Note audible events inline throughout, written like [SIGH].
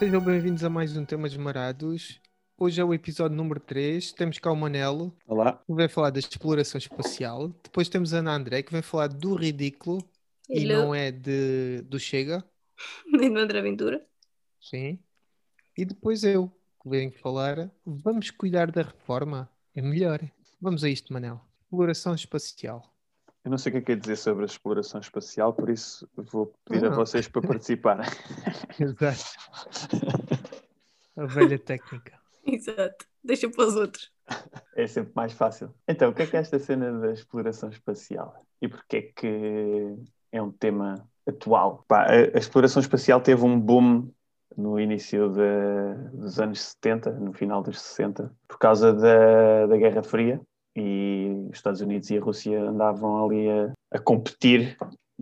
Sejam bem-vindos a mais um Temas Marados. Hoje é o episódio número 3. Temos cá o Manelo, Olá. que vem falar da exploração espacial. Depois temos a Ana André, que vem falar do ridículo e Hello. não é de, do Chega. [LAUGHS] Nem do André Aventura. Sim. E depois eu, que venho falar. Vamos cuidar da reforma? É melhor. Vamos a isto, Manel. Exploração espacial. Eu não sei o que é que é dizer sobre a exploração espacial, por isso vou pedir a Não. vocês para participarem. [LAUGHS] Exato. A velha técnica. Exato. Deixa para os outros. É sempre mais fácil. Então, o que é que é esta cena da exploração espacial? E porquê é que é um tema atual? Pá, a, a exploração espacial teve um boom no início de- dos anos 70, no final dos 60, por causa da, da Guerra Fria. E os Estados Unidos e a Rússia andavam ali a, a competir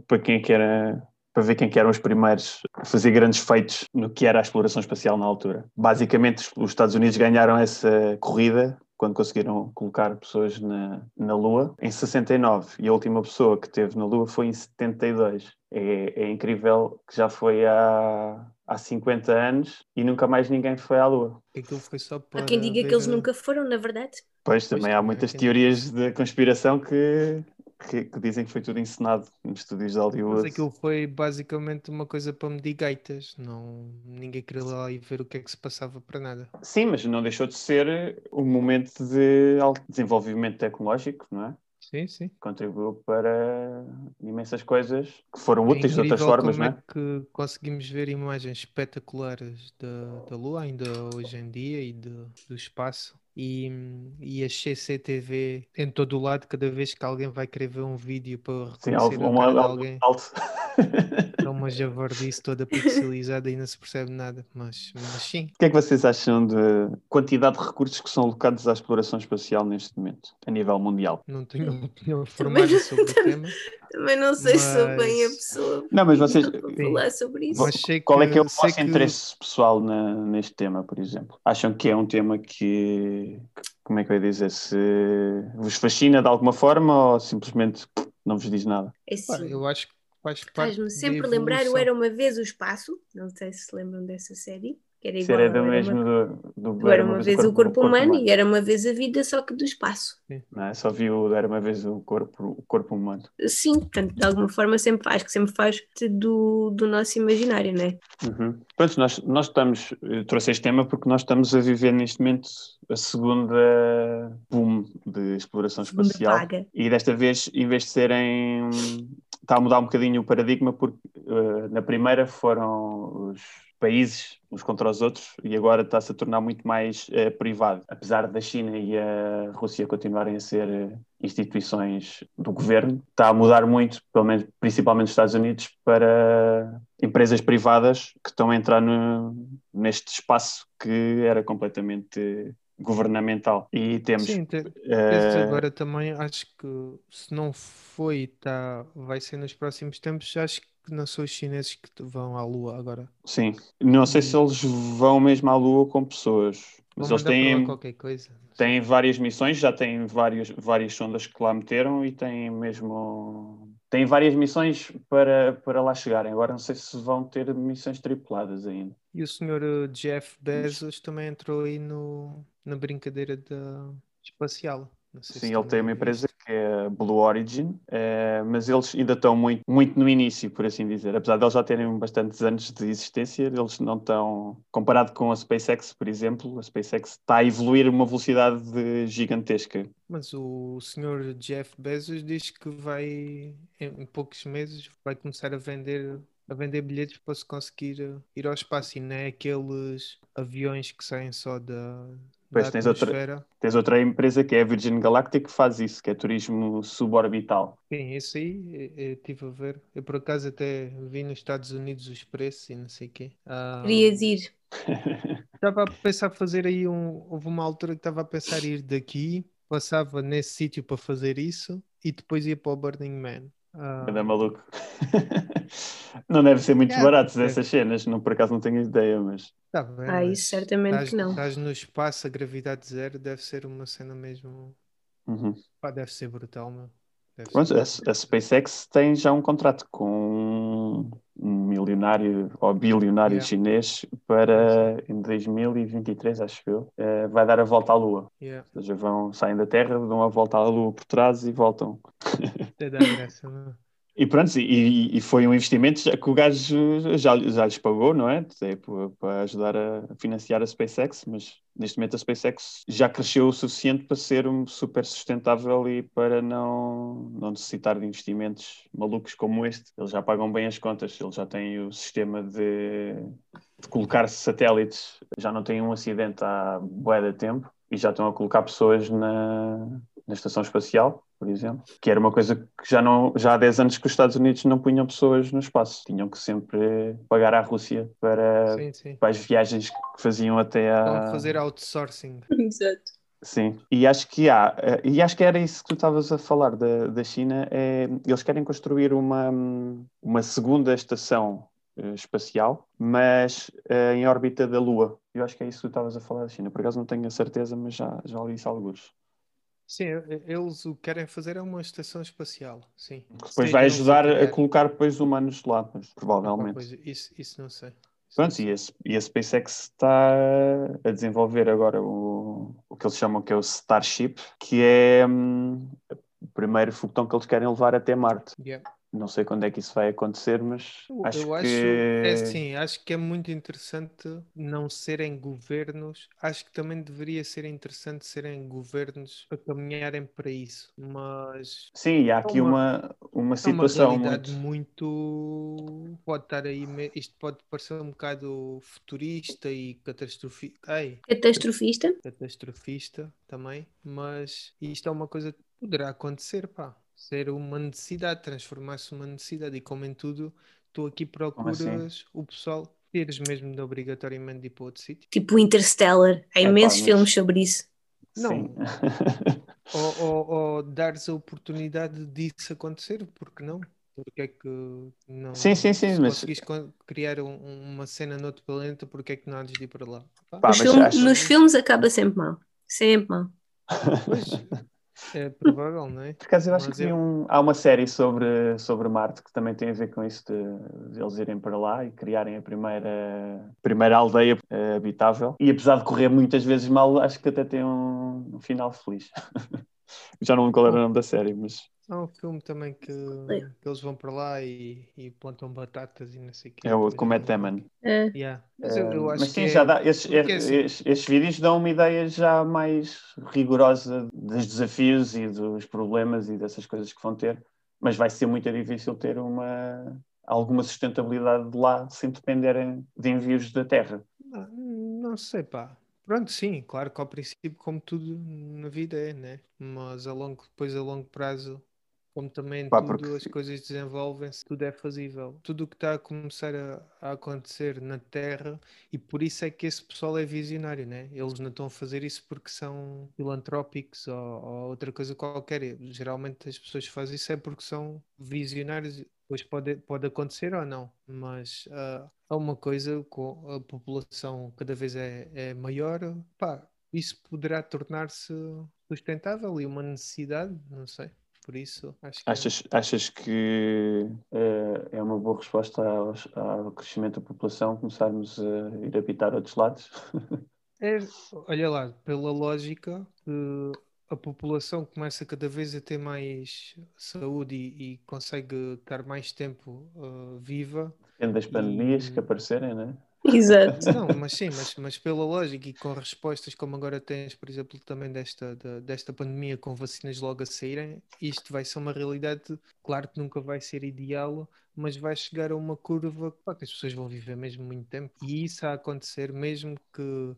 para quem é que era para ver quem que eram os primeiros a fazer grandes feitos no que era a exploração espacial na altura. Basicamente, os Estados Unidos ganharam essa corrida quando conseguiram colocar pessoas na, na Lua em 69 e a última pessoa que teve na Lua foi em 72. É, é incrível que já foi há, há 50 anos e nunca mais ninguém foi à Lua. Aquilo foi só para. Há quem diga que eles a- nunca foram, na verdade. Pois, Pois, também há muitas teorias de conspiração que, que, que dizem que foi tudo encenado nos estúdios de Mas Hollywood. aquilo foi basicamente uma coisa para medir gaitas. Não, ninguém queria lá e ver o que é que se passava para nada. Sim, mas não deixou de ser um momento de alto desenvolvimento tecnológico, não é? Sim, sim. Contribuiu para imensas coisas que foram É úteis de outras formas, como não é? é que conseguimos ver imagens espetaculares da, da Lua, ainda hoje em dia, e do, do espaço. E, e a CCTV em todo o lado, cada vez que alguém vai querer ver um vídeo para Sim, reconhecer algo, a cara um, de algo alguém, alto. [LAUGHS] é uma javardice toda pixelizada e não se percebe nada. Mas, mas sim, O que é que vocês acham da quantidade de recursos que são alocados à exploração espacial neste momento, a nível mundial? não tenho uma [LAUGHS] opinião formada sobre o tema. Também não sei se sou bem a Mas- pessoa Não, mas vocês. Sim. falar sobre isso. Mas sei Qual é que é o vosso que- interesse pessoal na- neste tema, por exemplo? Acham que é um tema que, como é que eu ia dizer, se vos fascina de alguma forma ou simplesmente não vos diz nada? É assim, eu acho que faz parte Faz-me sempre lembrar o. Era Uma Vez o Espaço. Não sei se se lembram dessa série. Que era igual era do mesmo uma... do, do do Era Uma Vez o Corpo Humano e Era Uma Vez a Vida, só que do espaço. Não é? Só vi o Era uma vez o corpo, o corpo humano. Sim, portanto, de alguma forma sempre faz, que sempre faz parte do, do nosso imaginário, não é? Uhum. Pronto, nós, nós estamos, eu trouxe este tema porque nós estamos a viver neste momento a segunda boom de exploração espacial. E desta vez, em vez de serem. Está a mudar um bocadinho o paradigma, porque eh, na primeira foram os países uns contra os outros e agora está-se a tornar muito mais eh, privado. Apesar da China e a Rússia continuarem a ser eh, instituições do governo, está a mudar muito, pelo menos principalmente nos Estados Unidos, para empresas privadas que estão a entrar no- neste espaço que era completamente governamental. E temos. Sim, te- Esse agora também acho que se não foi, tá, vai ser nos próximos tempos, acho que não são os chineses que vão à Lua agora. Sim, não sei se eles vão mesmo à Lua com pessoas, mas eles têm, qualquer coisa. têm várias missões, já têm várias, várias sondas que lá meteram e têm mesmo. Têm várias missões para, para lá chegarem. Agora não sei se vão ter missões tripuladas ainda. E o senhor eh, Jeff Bezos também entrou aí no, na brincadeira da espacial. Sim, ele tem uma empresa que é Blue Origin, eh, mas eles ainda estão muito, muito no início, por assim dizer. Apesar de eles já terem bastantes anos de existência, eles não estão. Comparado com a SpaceX, por exemplo, a SpaceX está a evoluir a uma velocidade de- gigantesca. Mas o senhor Jeff Bezos diz que vai, em poucos meses, vai começar a vender, a vender bilhetes para se conseguir eh, ir ao espaço e não é aqueles aviões que saem só da, Pois, da tens outra- atmosfera. Tens outra empresa que é a Virgin Galactic que faz isso, que é turismo suborbital. Sim, esse aí eu, eu estive a ver. Eu por acaso até vi nos Estados Unidos os preços e não sei o quê. Ah, Querias [LAUGHS] ir. Estava a pensar fazer aí um. Houve uma altura que estava a pensar ir daqui, passava nesse sítio para fazer isso e depois ia para o Burning Man. Ah, Anda maluco. [LAUGHS] Não deve ser muito É, barato deve. essas cenas, não, por acaso não tenho ideia, mas tá bem, Ah, isso certamente estás, que não. Estás no espaço, a gravidade zero, deve ser uma cena mesmo. Uhum. Pá, deve ser brutal, meu. Deve Pronto, ser a, a SpaceX tem já um contrato com um milionário ou bilionário Yeah. chinês para em 2023, acho eu, eh, vai dar a volta à Lua. Yeah. Ou seja, vão, saem da Terra, dão a volta à Lua por trás e voltam. [LAUGHS] Graça, é? E pronto, e, e foi um investimento que o gajo já, já lhes pagou, não é? Para ajudar a financiar a SpaceX, mas neste momento a SpaceX já cresceu o suficiente para ser um super sustentável e para não, não necessitar de investimentos malucos como este. Eles já pagam bem as contas, eles já têm o sistema de, de colocar satélites, já não têm um acidente há bué de tempo e já estão a colocar pessoas na, na estação espacial, por exemplo, que era uma coisa que já, não, já há 10 anos que os Estados Unidos não punham pessoas no espaço. Tinham que sempre pagar à Rússia para, Sim, sim. para as viagens que faziam até a... a fazer outsourcing. Exato. Sim, e acho que há, eh, e acho que era isso que tu estavas a falar da, da China, é, eles querem construir uma, uma segunda estação eh, espacial, mas eh, em órbita da Lua. Eu acho que é isso que tu estavas a falar da China, por acaso não tenho a certeza, mas já, já li isso alguns. Sim, eles o que querem fazer é uma estação espacial, sim. Depois Sim, vai não sei ajudar a colocar depois humanos lá, mas provavelmente. coisa. Isso, isso não sei. Pronto, e a, e a SpaceX está a desenvolver agora o, o que eles chamam que é o Starship, que é hum, o primeiro foguetão que eles querem levar até Marte. Yeah. Não sei quando é que isso vai acontecer, mas Eu, acho eu acho, que é assim, acho que é muito interessante não serem governos. Acho que também deveria ser interessante serem governos a caminharem para isso. Mas sim, há aqui uma- uma, uma é uma situação realidade muito. muito. Pode estar aí. Isto pode parecer um bocado futurista e catastrofista. Catastrofista. catastrofista também, mas isto é uma coisa que poderá acontecer, pá. Ser uma necessidade, transformar-se numa necessidade. E como em tudo, tu aqui Como assim? procuras o pessoal, teres mesmo de obrigatoriamente de ir para outro sítio. Tipo Interstellar. Há imensos mas- filmes sobre isso. Não. Sim. [LAUGHS] Ou, ou, ou [LAUGHS] dares a oportunidade disso acontecer, porque não? Porque é que não. Sim, sim, sim, se mas- conseguis con- criar um- uma cena noutro planeta, porque é que não há de ir para lá? Pá, Nos, filme- acho- nos filmes acaba sempre mal. Sempre mal. Pois, [LAUGHS] é provável, não é? Por acaso eu acho Mas que eu- um- há uma série sobre, sobre Marte que também tem a ver com isso de, de eles irem para lá e criarem a primeira, primeira aldeia eh, habitável. E apesar de correr muitas vezes mal, acho que até tem um, um final feliz. [LAUGHS] Já não lembro qual era o nome da série, mas Há um filme também que, que eles vão para lá e, e plantam batatas e não sei o quê. é o com Matt Damon. É. Yeah. Mas eu, eu acho mas sim, que já é- dá, esses, porque é assim- esses- estes vídeos dão uma ideia já mais rigorosa dos desafios e dos problemas e dessas coisas que vão ter, mas vai ser muito difícil ter uma, alguma sustentabilidade de lá sem dependerem de envios da Terra. Não, não sei, pá. Pronto, sim, claro que ao princípio, como tudo na vida é, né? Mas a longo, depois a longo prazo, como também Pá, tudo porque- as coisas desenvolvem-se, tudo é fazível. Tudo o que está a começar a, a acontecer na Terra, e por isso é que esse pessoal é visionário, né? Eles não estão a fazer isso porque são filantrópicos ou, ou outra coisa qualquer. Geralmente as pessoas fazem isso é porque são visionários. Depois pode, pode acontecer ou não, mas ah, há uma coisa com a população cada vez é, é maior, pá, isso poderá tornar-se sustentável e uma necessidade, não sei. Por isso, acho que é- Achas, achas que eh, é uma boa resposta aos- ao crescimento da população começarmos a ir habitar outros lados? [LAUGHS] É, olha lá, pela lógica, eh, a população começa cada vez a ter mais saúde e, e consegue estar mais tempo eh, viva. Depende das pandemias E- que aparecerem, né? Exato. Não, mas sim, mas, mas pela lógica e com respostas como agora tens, por exemplo, também desta, da- desta pandemia com vacinas logo a saírem, isto vai ser uma realidade, claro que nunca vai ser ideal, mas vai chegar a uma curva pá, que as pessoas vão viver mesmo muito tempo. E isso a acontecer, mesmo que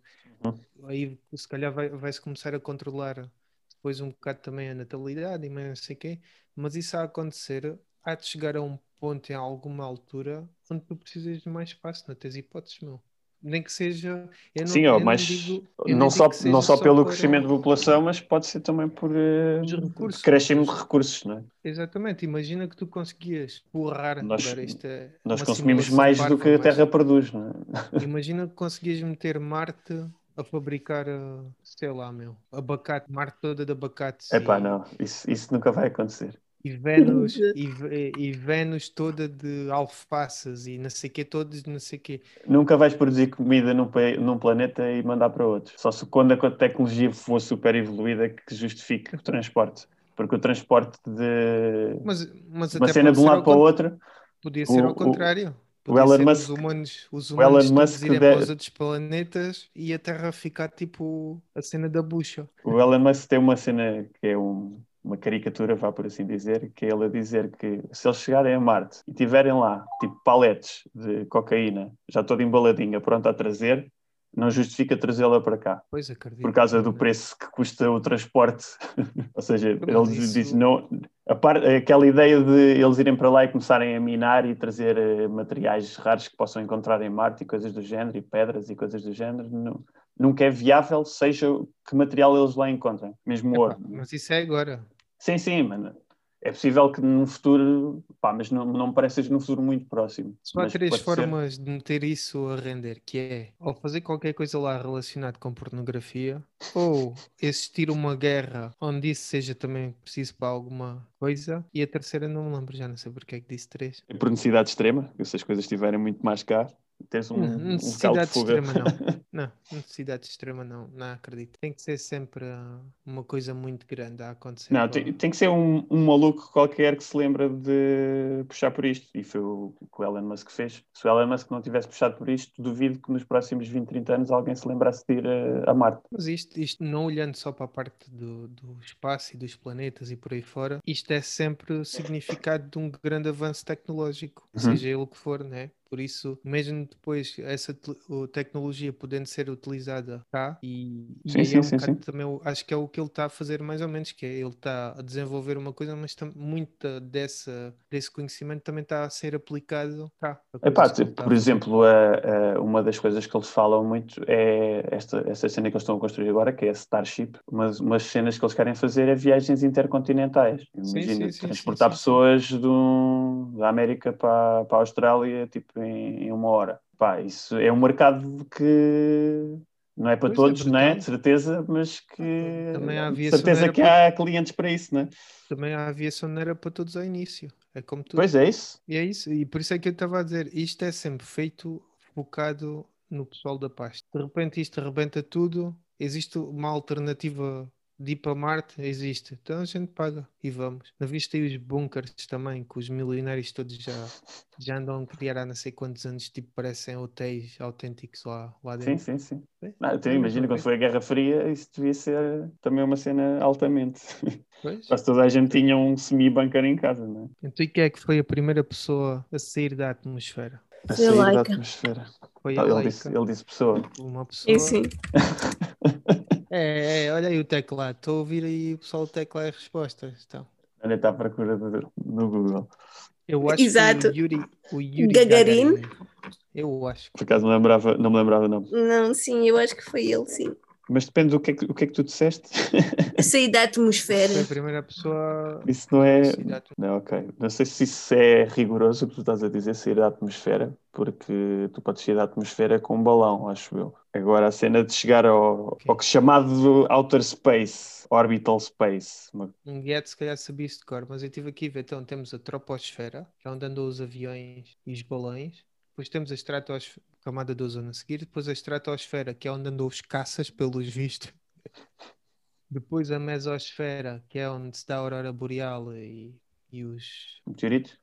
aí se calhar vai- vai-se começar a controlar depois um bocado também a natalidade e mais não sei o quê, mas isso a acontecer, há de chegar a um ponto em alguma altura onde tu precisas de mais espaço, não tens hipóteses, meu. Nem que seja. eu não- Sim, ó, mas digo- não só, não só pelo crescimento da população, mas pode ser também por recursos. decréscimo de recursos, não é? Exatamente, imagina que tu conseguias borrar. Nós- é Nós consumimos mais do que a mas Terra produz, não é? [LAUGHS] Imagina que conseguias meter Marte a fabricar, eh, sei lá, meu, abacate, Marte toda de abacates. Epá, e- não, isso, isso nunca vai acontecer. E Vênus, e, Ve- e Vênus toda de alfaces e não sei o quê, todos não sei o quê. Nunca vais produzir comida num, num planeta e mandar para outro. Só se quando a tecnologia for super evoluída que justifique o transporte. Porque o transporte de Mas, mas uma cena de um lado para o outro, Podia ser o- ao o- contrário. o Podia Elon ser Musk- os humanos, os o humanos Elon Musk irem de- para os outros planetas e a Terra ficar tipo a cena da bucha. o Elon Musk tem uma cena que é um- uma caricatura, vá por assim dizer, que é ele a dizer que se eles chegarem a Marte e tiverem lá tipo paletes de cocaína já toda embaladinha, pronta a trazer, não justifica trazê-la para cá. Pois acredito. por causa do preço que custa o transporte. [LAUGHS] Ou seja, Mas ele isso- diz não. A par, aquela ideia de eles irem para lá e começarem a minar e trazer eh, materiais raros que possam encontrar em Marte e coisas do género, e pedras e coisas do género, nu- nunca é viável, seja que material eles lá encontrem, mesmo ouro. mas isso é agora. Sim, sim, mano. É possível que no futuro, pá, mas não, não me parece num futuro muito próximo. Só há três pode ser. formas de meter isso a render, que é ou fazer qualquer coisa lá relacionado com pornografia, ou existir uma guerra onde isso seja também preciso para alguma coisa, e a terceira não me lembro, já não sei porque é que disse três. Por necessidade extrema, se as coisas estiverem muito mais cá, tens um, Não, um local de necessidade fuga. extrema não. [LAUGHS] Não, necessidade extrema não, não acredito. Tem que ser sempre ah, uma coisa muito grande a acontecer. Não, tem, tem que ser um, um maluco qualquer que se lembra de puxar por isto. E foi o que o Elon Musk fez. Se o Elon Musk não tivesse puxado por isto, duvido que nos próximos 20, 30 anos alguém se lembrasse de ir a, a Marte. Mas isto, isto não olhando só para a parte do, do espaço e dos planetas e por aí fora, isto é sempre significado de um grande avanço tecnológico, Uhum. seja ele o que for, né? Por isso, mesmo depois essa te- tecnologia podendo ser utilizada cá, e, e Sim, aí sim, é um sim, bocado sim. também, acho que é o que ele está a fazer mais ou menos, que é ele está a desenvolver uma coisa, mas muita dessa, desse conhecimento também está a ser aplicado cá. Epá, tipo, por exemplo, a- a- uma das coisas que eles falam muito é esta, esta cena que eles estão a construir agora, que é a Starship. Umas, umas cenas que eles querem fazer é viagens intercontinentais. Imagina transportar pessoas da América para, para a Austrália tipo, em, em uma hora. Pá, isso é um mercado que não é para Pois é, todos, não é? De certeza, mas que Também a de aviação certeza que há clientes para isso, não é? Também a aviação não era para todos ao início. É como tudo. Pois é isso. E é isso. E por isso é que eu estava a dizer, isto é sempre feito focado no pessoal da pasta. De repente isto arrebenta tudo. Existe uma alternativa de ir para Marte? Existe. Então a gente paga e vamos. Na vista aí os bunkers também, que os milionários todos já, já andam a criar há não sei quantos anos, tipo, parecem hotéis autênticos lá, lá Sim, dentro. sim, sim. É, Não, então, é imagina quando foi a Guerra Fria, isso devia ser também uma cena altamente. [LAUGHS] Pois. Quase toda a gente tinha um semi-bunker em casa, não é? Então e quem é que foi a primeira pessoa a sair da atmosfera? A sair da atmosfera. Foi a ele, disse, ele disse pessoa. Uma pessoa. Sim, sim. [LAUGHS] É, é, olha aí o teclado. Estou a ouvir aí o pessoal do teclado e respostas. Então, Olha, está à procura de- no Google. eu acho Exato. que o Yuri, o Yuri Gagarin? Gagarin. Eu acho. Por acaso não, lembrava, não me lembrava, não. Não, sim, eu acho que foi ele, sim. Mas depende do que é que, o que, é que tu disseste. A sair da atmosfera. Foi a primeira pessoa. Isso não é. Não, ok. Não sei se isso é rigoroso o que tu estás a dizer, sair da atmosfera, porque tu podes sair da atmosfera com um balão, acho eu. Agora, a cena de chegar ao, Ok. ao que chamado outer space, orbital space. Um guete se calhar sabia isso de cor, mas eu estive aqui a ver. Então temos a troposfera, que é onde andam os aviões e os balões. Depois temos a estratosfera, camada de ozono a seguir. Depois a estratosfera, que é onde andam os caças, pelos vistos. [LAUGHS] Depois a mesosfera, que é onde se dá a aurora boreal e, e os, Meteorito?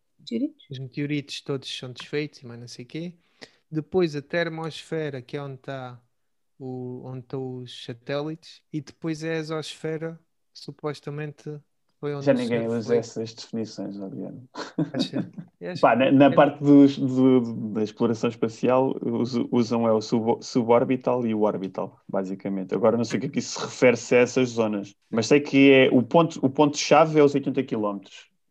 os meteoritos todos são desfeitos e mais não sei o quê. Depois a termosfera, que é onde está o, onde estão os satélites. E depois a exosfera, supostamente Já ninguém usa foi. essas definições, Adriano. [LAUGHS] Pá, na, na é- parte dos- do- da exploração espacial, us- usam é o sub- suborbital e o orbital, basicamente. Agora não sei o que é que isso se refere -se a essas zonas, mas sei que é o ponto, o ponto-chave é os 80 km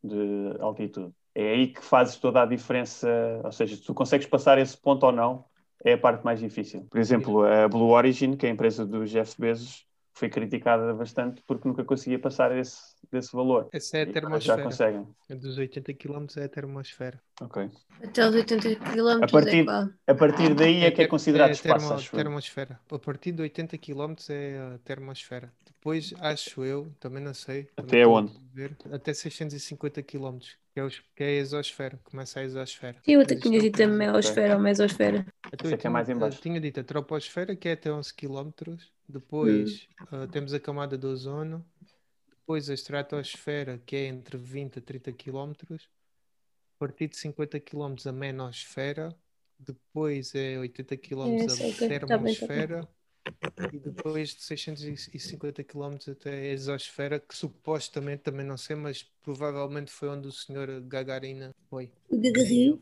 de altitude. É aí que fazes toda a diferença, ou seja, se tu consegues passar esse ponto ou não, é a parte mais difícil. Por exemplo, a Blue Origin, que é a empresa do Jeff Bezos, foi criticada bastante porque nunca conseguia passar esse, desse valor. Essa é a agora já termosfera. conseguem. Dos 80 km é a termosfera. Ok. Até os 80 km A partir- é qual? A partir daí é, que é ter- considerado é espaço, termo- acho eu. termosfera. A partir de 80 km é a termosfera. depois, acho eu, também não sei. Até a onde? ver, até 650 km, que é, os- que é a exosfera, começa a exosfera. Eu até tinha é dito a meosfera ou mesosfera. Então, eu é é mais tinha- em baixo. eu tinha dito a troposfera, que é até 11 km. Depois Hum. ah, temos a camada de ozono. Depois a estratosfera, que é entre 20 a 30 km. A partir de 50 km a menosfera. Depois é 80 km É, a termosfera. E depois de 650 km até a exosfera, que supostamente também não sei, mas provavelmente foi onde o senhor Gagarina foi. O Gagarinho.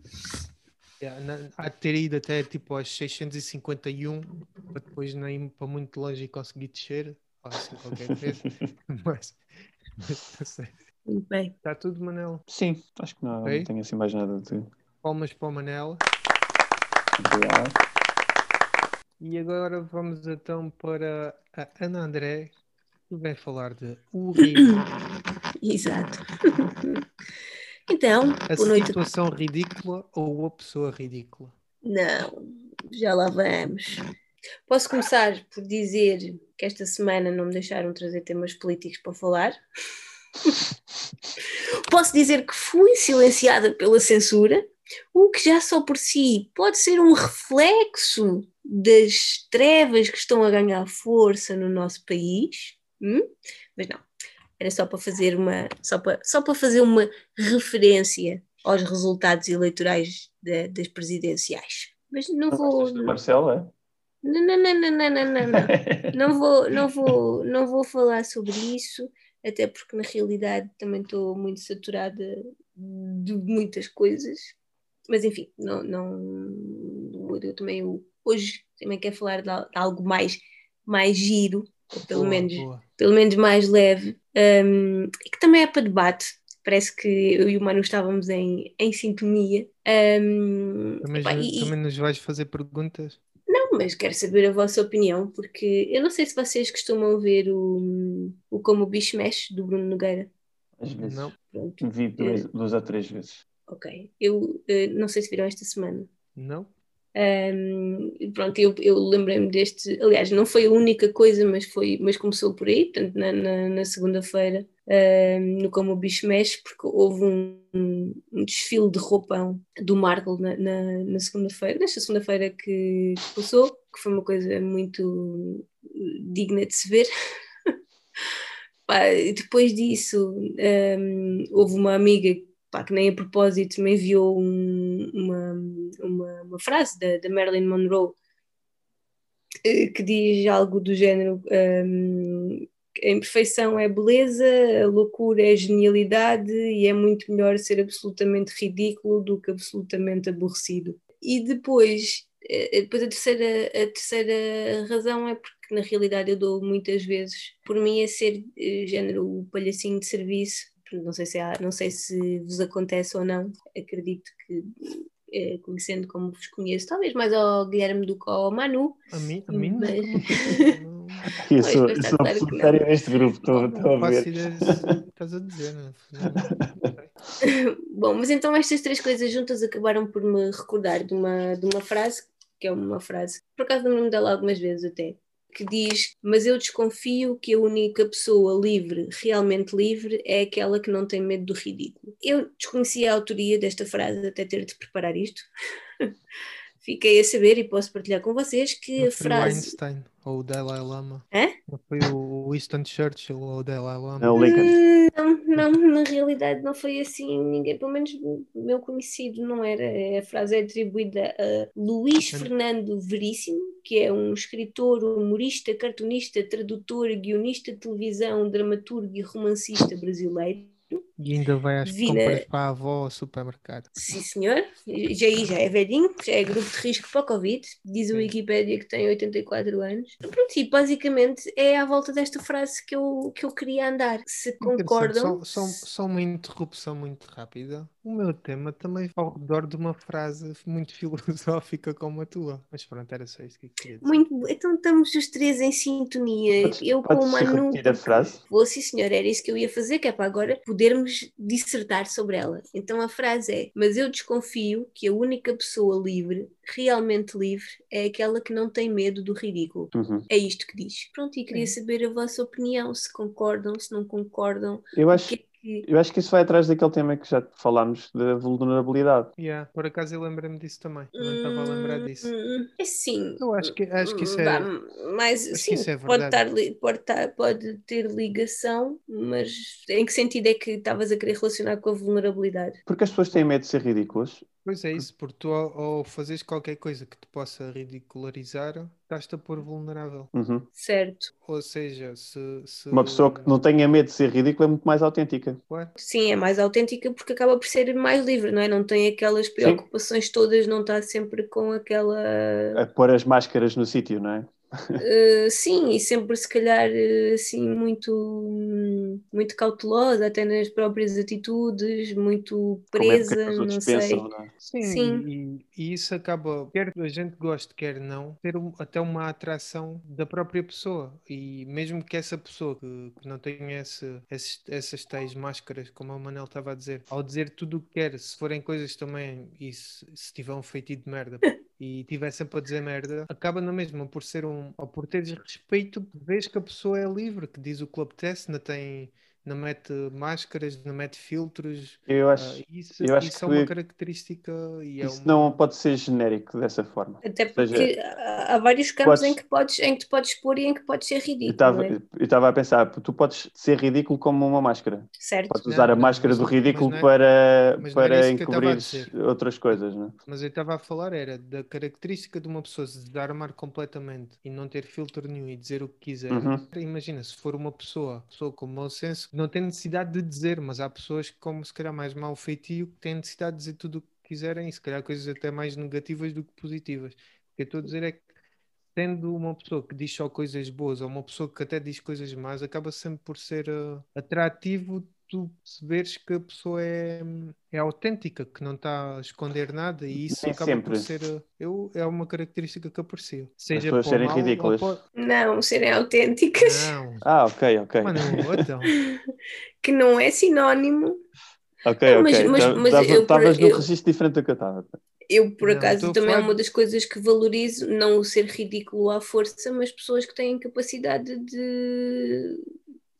Yeah, na- há de ter ido até tipo aos 651 para depois não ir para muito longe e conseguir descer. Ou assim qualquer coisa. [LAUGHS] [LAUGHS] mas, mas não sei. Muito bem. Está tudo, Manel. Sim, acho que não, não tenho assim mais nada de. Palmas para o Manel. Obrigado. E agora vamos então para a Ana André, que vai falar de urina. [LAUGHS] Exato. Então, A boa noite. situação ridícula ou a pessoa ridícula? Não, já lá vamos. Posso começar por dizer que esta semana não me deixaram trazer temas políticos para falar. [LAUGHS] Posso dizer que fui silenciada pela censura, o que já só por si pode ser um reflexo das trevas que estão a ganhar força no nosso país. Hum? Mas não, era só para fazer uma só para, só para fazer uma referência aos resultados eleitorais da- das presidenciais. Mas não Não vou. Marcelo, é? Não, não, não, não, não, não, não, não. Vou, não vou, não vou falar sobre isso, até porque na realidade também estou muito saturada de muitas coisas. Mas enfim, não, não eu também hoje também quero falar de, al- de algo mais, mais giro, ou pelo Boa, menos boa. pelo menos mais leve, um, e que também é para debate. Parece que eu e o Manu estávamos em, em sintonia. Um, Também, e- e- também nos vais fazer perguntas? Mas quero saber a vossa opinião, porque eu não sei se vocês costumam ver o, o Como o Bicho Mexe, do Bruno Nogueira. Às vezes. Não, Pronto, Vi duas, duas ou três vezes. ok. Eu eh, não sei se viram esta semana. não. Um, pronto, eu, eu lembrei-me deste. Aliás, não foi a única coisa, mas, foi, mas começou por aí, portanto, na, na, na segunda-feira, um, no Como o Bicho Mexe, porque houve um, um desfile de roupão do Marvel na, na, na segunda-feira, nesta segunda-feira que, passou, que foi uma coisa muito digna de se ver. [LAUGHS] Depois disso, houve uma amiga pá, que nem a propósito me enviou um- uma, uma, uma frase da, da Marilyn Monroe eh, que diz algo do género um, a imperfeição é beleza, a loucura é genialidade e é muito melhor ser absolutamente ridículo do que absolutamente aborrecido. E depois, eh, depois a, terceira, a terceira razão é porque na realidade eu dou muitas vezes por mim a ser eh, género o palhacinho de serviço não sei se há, não sei se vos acontece ou não. Acredito que eh, conhecendo como vos conheço, talvez mais ao Guilherme do que ao Manu. A mim, a mim nunca Mas- não- [LAUGHS] Eu Pois, sou, claro neste grupo, estou, a ver. estás a dizer. Sei. [LAUGHS] Bom, mas então estas três coisas juntas acabaram por me recordar de uma, de uma frase, que é uma frase, por acaso não me dela algumas vezes até, que diz: Mas eu desconfio que a única pessoa livre, realmente livre, é aquela que não tem medo do ridículo. Eu desconhecia a autoria desta frase até ter de preparar isto. [LAUGHS] Fiquei a saber e posso partilhar com vocês que Não a foi o frase. Einstein ou o Dalai Lama. Hã? Não foi o Winston Churchill ou o Dalai Lama. É. Hum, Não, não, na realidade não foi assim, ninguém, pelo menos meu conhecido não era. A frase é atribuída a Luís Fernando Veríssimo, que é um escritor, humorista, cartunista, tradutor, guionista de televisão, dramaturgo e romancista brasileiro. E ainda vai às Vina- compras para a avó ao supermercado. Sim, senhor. Já aí já é velhinho, já é grupo de risco para a Covid. Diz a Sim. Wikipédia que tem 84 anos. Pronto, e basicamente é à volta desta frase que eu, que eu queria andar. Se concordam. Só, só, só uma interrupção muito rápida. O meu tema também vai ao redor de uma frase muito [LAUGHS] filosófica como a tua. Mas pronto, era só isso que eu queria dizer. Muito Então estamos os três em sintonia. Podes- eu com o Manu. repetir a frase? Vou, sim, senhor, era isso que eu ia fazer, que é para agora podermos vamos dissertar sobre ela. Então a frase é: Mas eu desconfio que a única pessoa livre, realmente livre, é aquela que não tem medo do ridículo. Uhum. É isto que diz. Pronto, e queria É. saber a vossa opinião, se concordam, se não concordam. Eu acho, que é que- eu acho que isso vai atrás daquele tema que já falámos da vulnerabilidade. Yeah, por acaso eu lembrei-me disso também. Também estava a lembrar disso. Hum, É sim. Eu acho que, acho que isso é. Mas acho sim, que isso é pode, verdade. estar, pode, estar- pode ter ligação, mas em que sentido é que estavas a querer relacionar com a vulnerabilidade? Porque as pessoas têm medo de ser ridículas. Pois é isso, porque tu ao, ao fazeres qualquer coisa que te possa ridicularizar, estás-te a pôr vulnerável. Uhum. Certo. Ou seja, se, se- Uma pessoa que não tenha medo de ser ridícula é muito mais autêntica. Claro. Sim, é mais autêntica porque acaba por ser mais livre, não é? Não tem aquelas preocupações todas, não está sempre com aquela. A pôr as máscaras no sítio, não é? Uh, sim, e sempre se calhar uh, assim muito, muito cautelosa, até nas próprias atitudes, muito é presa, os não sei. pensam, não é? Sim, Sim. E, e isso acaba, quer a gente goste, quer não, ter um- até uma atração da própria pessoa. E mesmo que essa pessoa que, que não tenha esse, esses- essas tais máscaras, como o Manel estava a dizer, ao dizer tudo o que quer, se forem coisas também, e se, se tiver um feitiço de merda e tiver sempre a dizer merda, acaba na mesma por ser um, ou por teres respeito, vês que a pessoa é livre, que diz o que lhe apetece, não tem. Não mete máscaras, não mete filtros, Eu acho isso, eu acho isso que é uma característica e é isso uma... não pode ser genérico dessa forma. Até Ou seja, porque há vários campos podes- em que, podes, em que te podes pôr e em que podes ser Eu ridículo, estava é? eu estava a pensar, tu podes ser ridículo como uma máscara. Certo? Podes Não, usar a não, máscara mas do ridículo é- para, para a encobrir outras coisas, não é? Mas eu estava a falar era da característica de uma pessoa se desarmar completamente e não ter filtro nenhum e dizer o que quiser. Uhum. Imagina, se for uma pessoa, pessoa com mau senso, não tem necessidade de dizer, mas há pessoas que, como se calhar mais mau feitio, que têm necessidade de dizer tudo o que quiserem e se calhar coisas até mais negativas do que positivas. O que eu estou a dizer é que tendo uma pessoa que diz só coisas boas ou uma pessoa que até diz coisas más, acaba sempre por ser eh, atrativo tu perceberes que a pessoa é, é autêntica, que não está a esconder nada e isso Nem acaba por sempre. ser eh, eu, é uma característica que aprecio. Seja pessoas para o serem mal ridículas. para- Não, serem autênticas, Não, [LAUGHS] Ah, ok, ok. mano, então. [LAUGHS] que não é sinónimo. Ok, Não, mas- ok. mas- mas Estavas num eu- registro diferente do que eu estava. Eu, por Não, acaso, também é uma das coisas que valorizo, não o ser ridículo à força, mas pessoas que têm capacidade de.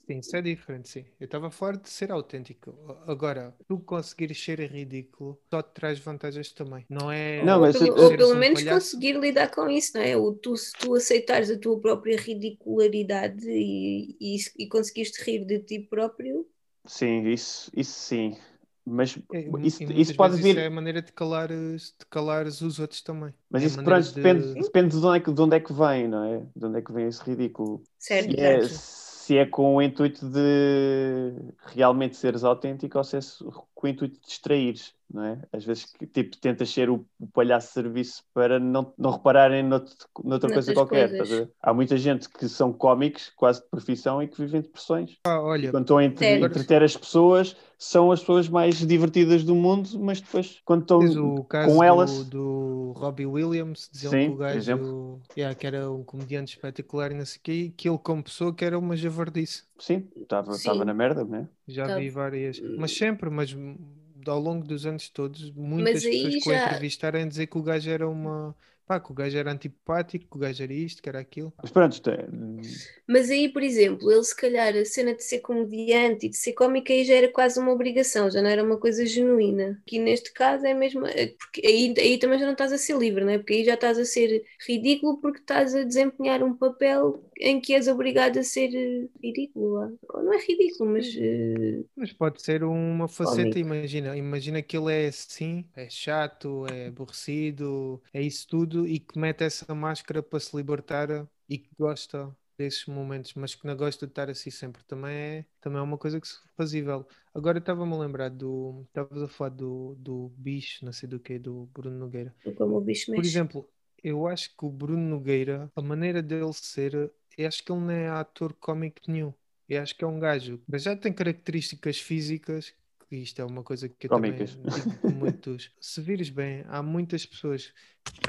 Sim, isso é diferente, sim. Eu estava a falar de ser autêntico. Agora, tu conseguires ser ridículo só te traz vantagens também. Não é. Não, ou, mas ou seres pelo um menos palhaço. conseguir lidar com isso, não é? O tu, se tu aceitares a tua própria ridicularidade e, e, e conseguires te rir de ti próprio, Sim, isso, isso sim. Mas É, isso, e isso pode vir. é a maneira de calares, de calares os outros também. Mas É isso pronto, de- depende, depende de, onde é que, de onde é que vem, não é? De onde é que vem esse ridículo. certo? Se é. Se é com o intuito de realmente seres autêntico ou se é com o intuito de distraíres, não é? Às vezes que, tipo, tentas ser o, o palhaço de serviço para não, não repararem noutro, noutra coisa qualquer. coisas. Há muita gente que são cómicos, quase de profissão, e que vivem depressões. Ah, olha, Quando estão a entre- entreter as pessoas, são as pessoas mais divertidas do mundo, mas depois, quando estão o caso com do, elas. do Robbie Williams, diziam Sim, que o gajo exemplo. yeah, que era um comediante espetacular e não sei o quê, que ele como pessoa que era uma javardice. Sim, estava na merda, não é? Já Tá. vi várias, mas sempre, mas ao longo dos anos todos, muitas pessoas que o já- entrevistaram a dizer que o gajo era uma pá, que o gajo era antipático, que o gajo era isto, que era aquilo. Mas pronto, isto é- Mas aí, por exemplo, ele se calhar a cena de ser comediante e de ser cómica aí já era quase uma obrigação, já não era uma coisa genuína. Aqui neste caso é mesmo. é Porque aí, aí também já não estás a ser livre, não é? Porque aí já estás a ser ridículo porque estás a desempenhar um papel em que és obrigado a ser eh, ridículo. lá. Ou Não é ridículo, mas. eh, Mas pode ser uma faceta, imagina, imagina que ele é assim, é chato, é aborrecido, é isso tudo e que mete essa máscara para se libertar e que gosta desses momentos, mas que não gosta de estar assim sempre. Também é, também é uma coisa que se fazível. Agora estava-me a lembrar do, estavas a falar do, do bicho, não sei do que, do Bruno Nogueira. como o bicho Por mexe. exemplo, eu acho que o Bruno Nogueira, a maneira dele ser, eu acho que ele não é ator cómico nenhum. Eu acho que é um gajo, mas já tem características físicas, que isto é uma coisa que eu Cómicas. também digo muitos. [LAUGHS] Se vires bem, há muitas pessoas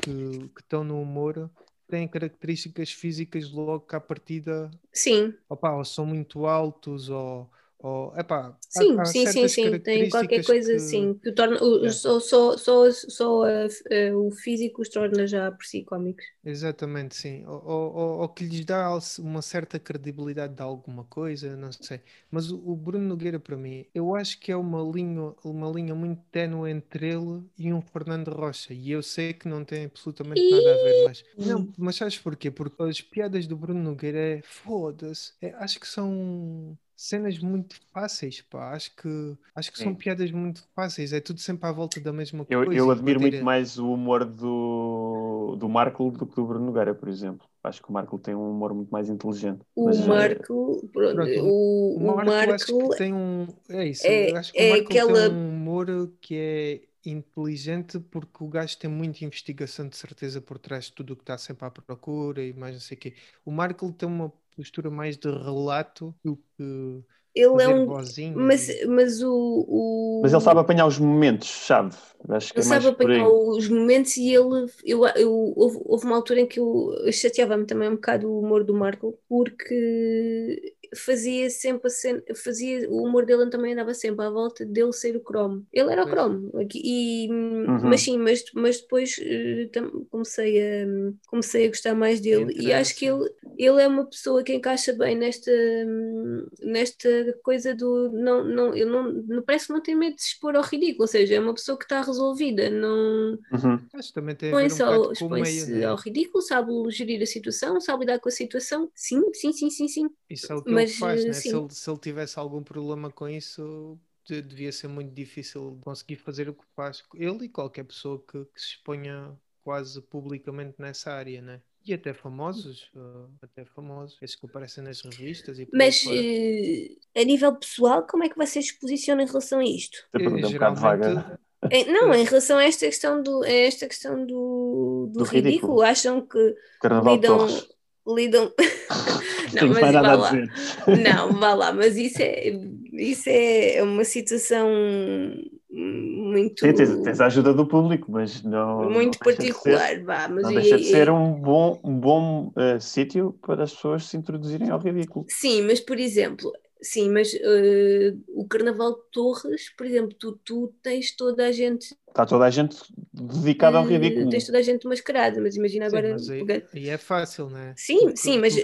que, que estão no humor que têm características físicas logo que à partida Sim, opa, ou são muito altos ou, Ou, epá, Sim, há, há sim, sim, sim. Tem qualquer coisa que- assim que torna o, É. só, só, só, só a- a- o físico os torna já por si cómicos. Exatamente, sim. Ou, ou- ou- que lhes dá uma certa credibilidade de alguma coisa, não sei. Mas o, o Bruno Nogueira, para mim, eu acho que é uma linha, uma linha muito ténue entre ele e um Fernando Rocha. E eu sei que não tem absolutamente nada a ver, mas. Não, mas sabes porquê? Porque as piadas do Bruno Nogueira é foda-se. É, acho que são. Cenas muito fáceis, pá. Acho que, acho que são piadas muito fáceis. É tudo sempre à volta da mesma Eu, coisa. eu admiro muito a- mais o humor do, do Marco do que do Bruno Nogueira, por exemplo. Acho que o Marco tem um humor muito mais inteligente. O Mas, eh, Marco, pronto, Pronto, o, O Marco, Marco que tem um. É isso, é- acho que é o Marco aquela- tem um humor que é inteligente porque o gajo tem muita investigação de certeza por trás de tudo o que está sempre à procura e mais não sei o quê. O Marco tem uma postura mais de relato do que ele é um. vozinha Mas, mas o, o- mas ele sabe apanhar os momentos-chave. Acho que Ele é sabe apanhar os momentos e ele. Eu, eu, houve, houve uma altura em que eu, eu chateava-me também um bocado o humor do Marco, porque fazia sempre a cena, fazia, o humor dele também andava sempre à volta dele ser o cromo. Ele era o cromo. E, Uhum. Mas sim, mas, mas depois eh, comecei, a, comecei a gostar mais dele e acho que ele, ele é uma pessoa que encaixa bem nesta, nesta coisa do. Não, não, ele não, parece que não tem medo de se expor ao ridículo, ou seja, é uma pessoa que está resolvida, não Uhum. acho que também tem a ver um expõe-se né? ao ridículo, sabe gerir a situação, sabe lidar com a situação. Sim, sim, sim, sim, sim. Isso é o que Mas, ele faz, eh, né? Se ele, se ele tivesse algum problema com isso, de- devia ser muito difícil conseguir fazer o que faz. Ele e qualquer pessoa que, que se exponha quase publicamente nessa área, né? E até famosos, eh, até famosos, esses que aparecem nas revistas e Mas eh, a nível pessoal, como é que vocês se posicionam em relação a isto? A pergunta é um bocado vaga. Em- não, em relação a esta questão do, a esta questão do, do Do ridículo. ridículo, acham que Carnaval lidam. Torres. Lidam... [LAUGHS] Não mas nada vá lá. Não, vá lá, mas isso é, isso é uma situação muito, Sim, tens, tens a ajuda do público, mas não. muito não deixa de ser- particular, vá, mas não e- deixa de ser um bom, um bom eh, sítio para as pessoas se introduzirem ao ridículo. Sim, mas por exemplo, sim, mas eh, o Carnaval de Torres, por exemplo, tu, tu tens toda a gente Está toda a gente dedicada ao eh, ridículo. tens toda a gente mascarada, mas imagina Sim, agora mas aí, aí é fácil, né? Sim, Tu- sim, tu- mas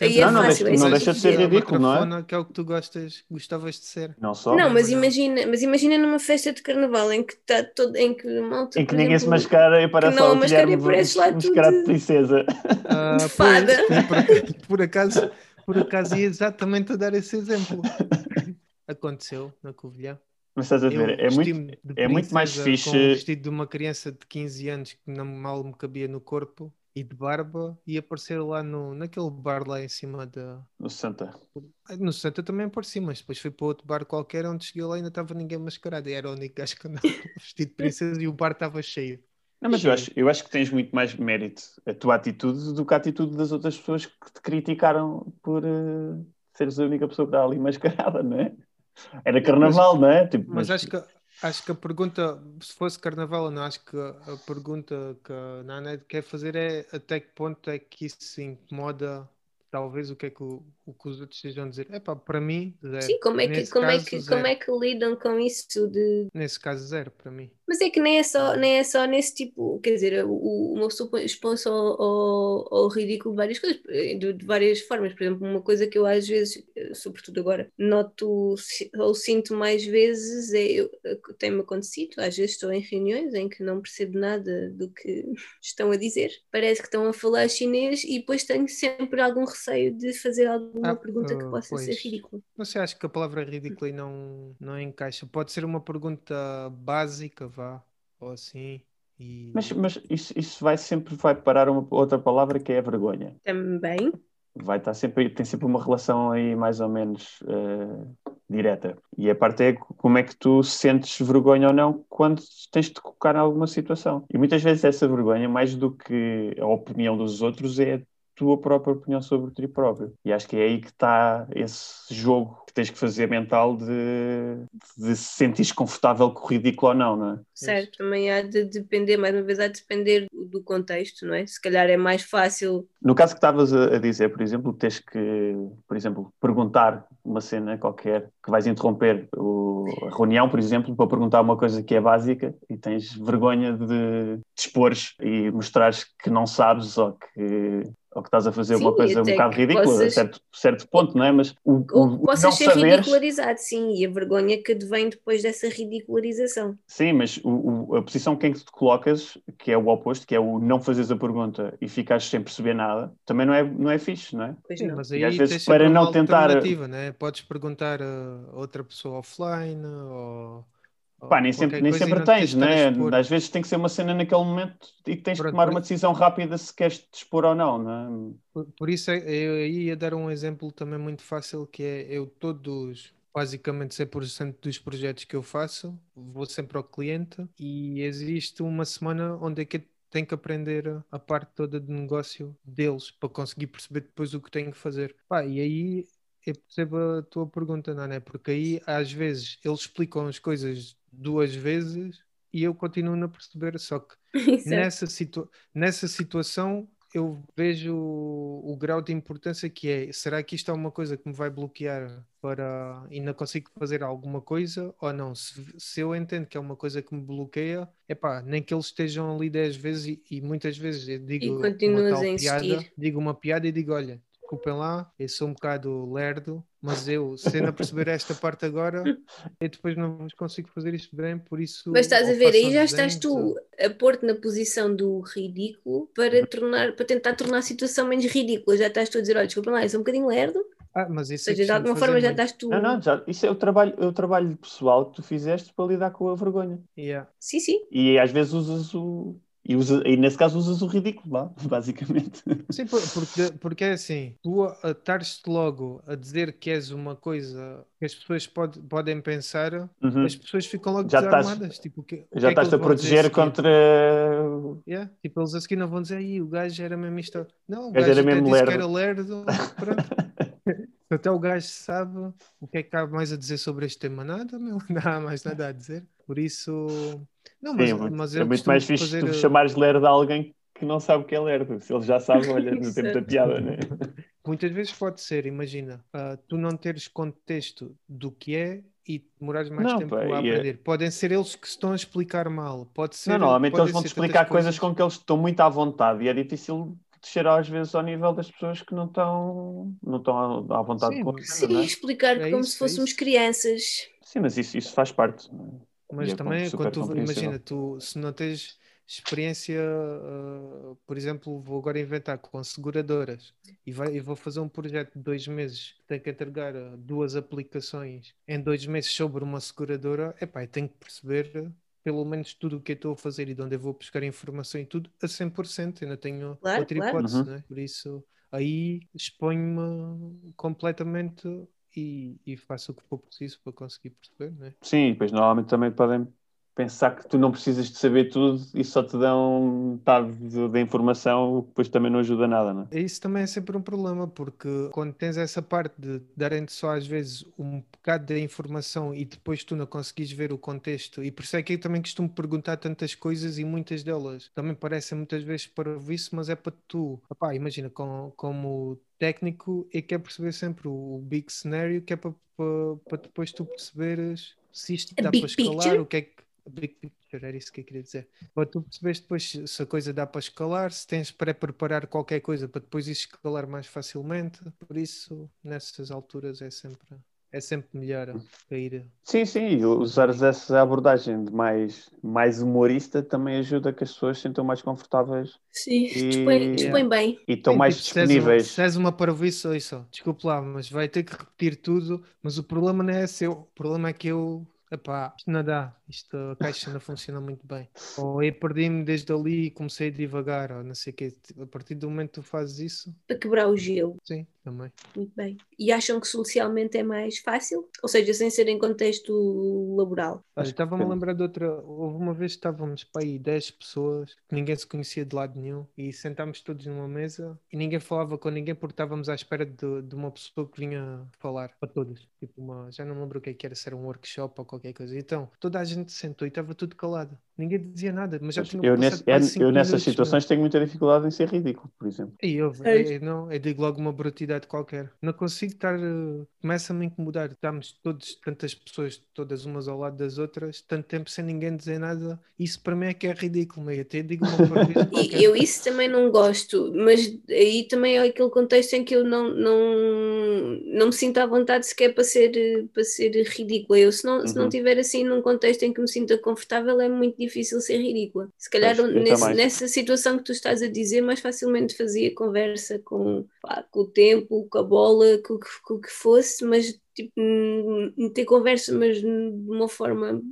aí é Não, não, fácil, deixa- é não deixa de ser ridículo, não é? Microfone, que é o que tu gostas, gostavas de ser. Não só. Não, mas não. imagina, mas imagina numa festa de carnaval em que está todo, em que malta, Em que ninguém se exemplo, mascara e para que só não o mascara e mascarado de princesa. Ah, [LAUGHS] De fada. por, por acaso, por acaso ia exatamente a dar esse exemplo. [LAUGHS] Aconteceu na Covilhã. Mas estás a Eu ver, é muito, é muito mais fixe- Com um vestido de uma criança de 15 anos que não mal me cabia no corpo e de barba e aparecer lá no, naquele bar lá em cima da. no Santa. No Santa também apareci, mas depois fui para outro bar qualquer onde cheguei lá e ainda estava ninguém mascarado. E era o único gajo que andava vestido de princesa e o bar estava cheio. Não, mas eu acho, eu acho que tens muito mais mérito a tua atitude do que a atitude das outras pessoas que te criticaram por eh, seres a única pessoa que está ali mascarada, não é? Era carnaval, não é? Tipo, Mas acho que, acho que a pergunta, se fosse carnaval ou não, acho que a pergunta que a Nanete quer fazer é até que ponto é que isso se incomoda, talvez o que é que, o, o que os outros estejam a dizer. É para mim, zero. Sim, como é que, como é caso, que, zero. como é que lidam com isso de Nesse caso, zero para mim. Mas é que nem é só, nem é só nesse tipo, quer dizer, o, uma pessoa expõe-se ao, ao, ao ridículo de várias coisas, de, de várias formas. Por exemplo, uma coisa que eu às vezes, sobretudo agora, noto ou sinto mais vezes, é, tem-me acontecido, às vezes estou em reuniões em que não percebo nada do que [LAUGHS] estão a dizer, parece que estão a falar chinês e depois tenho sempre algum receio de fazer alguma Ah, pergunta que ah, possa ser pois. ridícula. Não sei, acho que a palavra ridícula aí não, não encaixa. Pode ser uma pergunta básica, vá, ou assim. E... mas, mas isso, isso vai sempre vai parar uma outra palavra que é a vergonha. Também, Vai estar sempre, tem sempre uma relação aí mais ou menos eh, direta. E a parte é como é que tu sentes vergonha ou não quando tens de te colocar em alguma situação. E muitas vezes essa vergonha, mais do que a opinião dos outros, é a tua própria opinião sobre ti próprio. E acho que é aí que está esse jogo que tens que fazer mental de, de se sentir confortável com o ridículo ou não, não é? Certo, também há de depender, mais uma vez, há de depender do contexto, não é? Se calhar é mais fácil. No caso que estavas a dizer, por exemplo, tens que, por exemplo, perguntar uma cena qualquer, que vais interromper o, a reunião, por exemplo, para perguntar uma coisa que é básica e tens vergonha de te expores e mostrares que não sabes ou que ou que estás a fazer sim, uma coisa um bocado ridícula, possas... a certo, certo ponto, não é? Mas o, ou o, possas ser saberes... ridicularizado, sim, e a vergonha que advém depois dessa ridicularização. Sim, mas o, a posição que em que te colocas, que é o oposto, que é o não fazeres a pergunta e ficares sem perceber nada, também não é, não é fixe, não é? Pois sim, não. Mas aí e às vezes para não tentar. Né? Podes perguntar a outra pessoa offline ou Pá, nem sempre, nem sempre tens, né? Às vezes tem que ser uma cena naquele momento e tens Pronto, que tomar uma decisão rápida se queres te expor ou não, né? Por, por isso eu ia dar um exemplo também muito fácil que é eu todos basicamente 100% dos projetos que eu faço, vou sempre ao cliente e existe uma semana onde é que eu tenho que aprender a parte toda de negócio deles para conseguir perceber depois o que tenho que fazer. Pá, e aí eu percebo a tua pergunta, não é? Porque aí às vezes eles explicam as coisas duas vezes e eu continuo a perceber. Só que [LAUGHS] nessa, situa nessa situação eu vejo o, o, grau de importância que é. Será que isto é uma coisa que me vai bloquear para e não consigo fazer alguma coisa ou não? Se, se eu entendo que é uma coisa que me bloqueia, é pá, nem que eles estejam ali 10 vezes e, e muitas vezes eu digo uma piada, digo uma piada e digo, olha, desculpem lá, eu sou um bocado lerdo, mas eu, sendo a perceber esta parte agora, eu depois não consigo fazer isto bem, por isso. Mas estás a ver, aí já estás tu a pôr-te na posição do ridículo para, tornar, para tentar tornar a situação menos ridícula. Já estás tu a dizer, olha, desculpa lá, eu sou um bocadinho lerdo. Ah, mas isso Ou seja, de alguma forma muito. já estás tu. Não, não, já, isso é o trabalho, é o trabalho pessoal que tu fizeste para lidar com a vergonha. Yeah. Sim, sim. E às vezes usas o, e, usa, e nesse caso usas o ridículo lá, [LAUGHS] basicamente. Sim, porque, porque é assim, tu estares-te logo a dizer que és uma coisa que as pessoas pode, podem pensar, uhum. as pessoas ficam logo já desarmadas. Estás, tipo, que, já que é estás a proteger contra. Yeah. Tipo, eles a seguir não vão dizer aí, o gajo era mesmo isto. Não, o gajo, gajo era mesmo disse lerdo. que era lerdo. Pronto. [LAUGHS] Até o gajo sabe o que é que cabe mais a dizer sobre este tema. Nada, não, não há mais nada a dizer. Por isso. Não, mas, Sim, mas é muito mais fixe fazer... tu chamares lerdo a alguém que não sabe o que é lerdo. Se ele já sabe, olha, no tempo da piada, né? [LAUGHS] Muitas vezes pode ser, imagina, uh, tu não teres contexto do que é e demorares mais não, tempo pá, a é aprender. É... Podem ser eles que estão a explicar mal. Pode ser. Não, normalmente eles vão-te explicar coisas, coisas com que eles estão muito à vontade e é difícil descer às vezes ao nível das pessoas que não estão, não estão à vontade sim, com Sim, é? explicar é como isso, se é fôssemos crianças. Sim, mas isso, isso faz parte. Mas é também, quando tu, imagina, tu se não tens experiência, uh, por exemplo, vou agora inventar com seguradoras e, vai, e vou fazer um projeto de dois meses que tem que entregar uh, duas aplicações em dois meses sobre uma seguradora, epá, eu tenho que perceber pelo menos tudo o que eu estou a fazer e de onde eu vou buscar informação e tudo a 100%. Ainda tenho claro, outra claro. hipótese, uhum. né? por isso aí exponho-me completamente e, e, faço o que for preciso para conseguir perceber, né? Sim, depois normalmente também podem pensar que tu não precisas de saber tudo e só te dão metade da informação, o que depois também não ajuda nada, não é? Isso também é sempre um problema, porque quando tens essa parte de darem-te só às vezes um bocado da informação e depois tu não conseguis ver o contexto, e por isso é que eu também costumo perguntar tantas coisas e muitas delas também parecem muitas vezes para isso, mas é para tu, opá, imagina, com, como técnico, e quer perceber sempre o, big scenario, que é para, para, para depois tu perceberes se isto dá para escalar, picture? o que é que big picture, era isso que eu queria dizer. Para tu perceberes depois se a coisa dá para escalar, se tens para preparar qualquer coisa para depois escalar mais facilmente, por isso nessas alturas é sempre é sempre melhor ir. Sim, sim, usar essa abordagem de mais, mais humorista também ajuda que as pessoas se sintam mais confortáveis. Sim, e... dispõe, dispõe bem. E estão mais tipo, disponíveis. Se és uma, uma parvoíça, isso, desculpe lá, mas vai ter que repetir tudo, mas o problema não é seu, o problema é que eu epá, isto não dá, isto, a caixa não funciona muito bem. [LAUGHS] Ou eu perdi-me desde ali e comecei a devagar, ou não sei o quê. A partir do momento que tu fazes isso. Para quebrar o gelo. Sim, também. Muito bem. E acham que socialmente é mais fácil? Ou seja, sem ser em contexto laboral? Estava-me a lembrar de outra. Houve uma vez que estávamos para aí 10 pessoas que ninguém se conhecia de lado nenhum e sentámos todos numa mesa e ninguém falava com ninguém porque estávamos à espera de, de uma pessoa que vinha falar para todos. Tipo uma, já não me lembro o que, é que era, se era um workshop ou qualquer coisa. Então, toda a gente sentou e estava tudo calado. Ninguém dizia nada, mas já tinha Eu, nesse- quase eu nessas situações tenho muita dificuldade em ser ridículo, por exemplo. E eu, é- não, eu digo logo uma brutidade qualquer. Não consigo estar. eh, Começa-me a incomodar. Estamos todos, tantas pessoas, todas umas ao lado das outras, tanto tempo sem ninguém dizer nada. Isso para mim é que é ridículo, meio. Até digo uma coisa [LAUGHS] qualquer. Eu isso também não gosto, mas aí também é aquele contexto em que eu não, não, não me sinto à vontade sequer para ser, eh, para ser ridícula. Eu, se não, se não Uhum. estiver assim num contexto em que me sinta confortável, é muito difícil ser ridícula. Se calhar Pois, nesse- nessa situação que tu estás a dizer, mais facilmente fazia conversa com, pá, com o tempo, com a bola, com, o que- com o que fosse, mas tipo, hum, ter conversa, mas de uma forma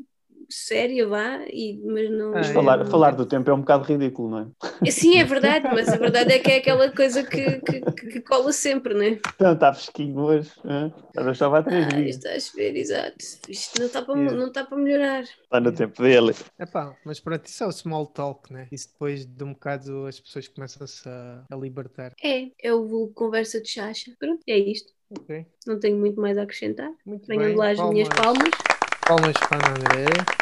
séria, vá, e, mas não. Ah, é. Falar, falar do tempo é um bocado ridículo, não é? Sim, é verdade, mas a verdade é que é aquela coisa que, que, que cola sempre, não é? Então, está fresquinho hoje. hã? Agora só vai três Ah, dias. estás a ver, exato. Isto não está para, Yeah. não está para melhorar. Está no tempo dele. Epá, mas pronto, isso é o small talk, né? Isso depois de um bocado as pessoas começam-se a, a libertar. É, é o vulgo conversa de chacha. Pronto, é isto. Ok, Não tenho muito mais a acrescentar. muito Venham lá as minhas palmas. Palmas para a André.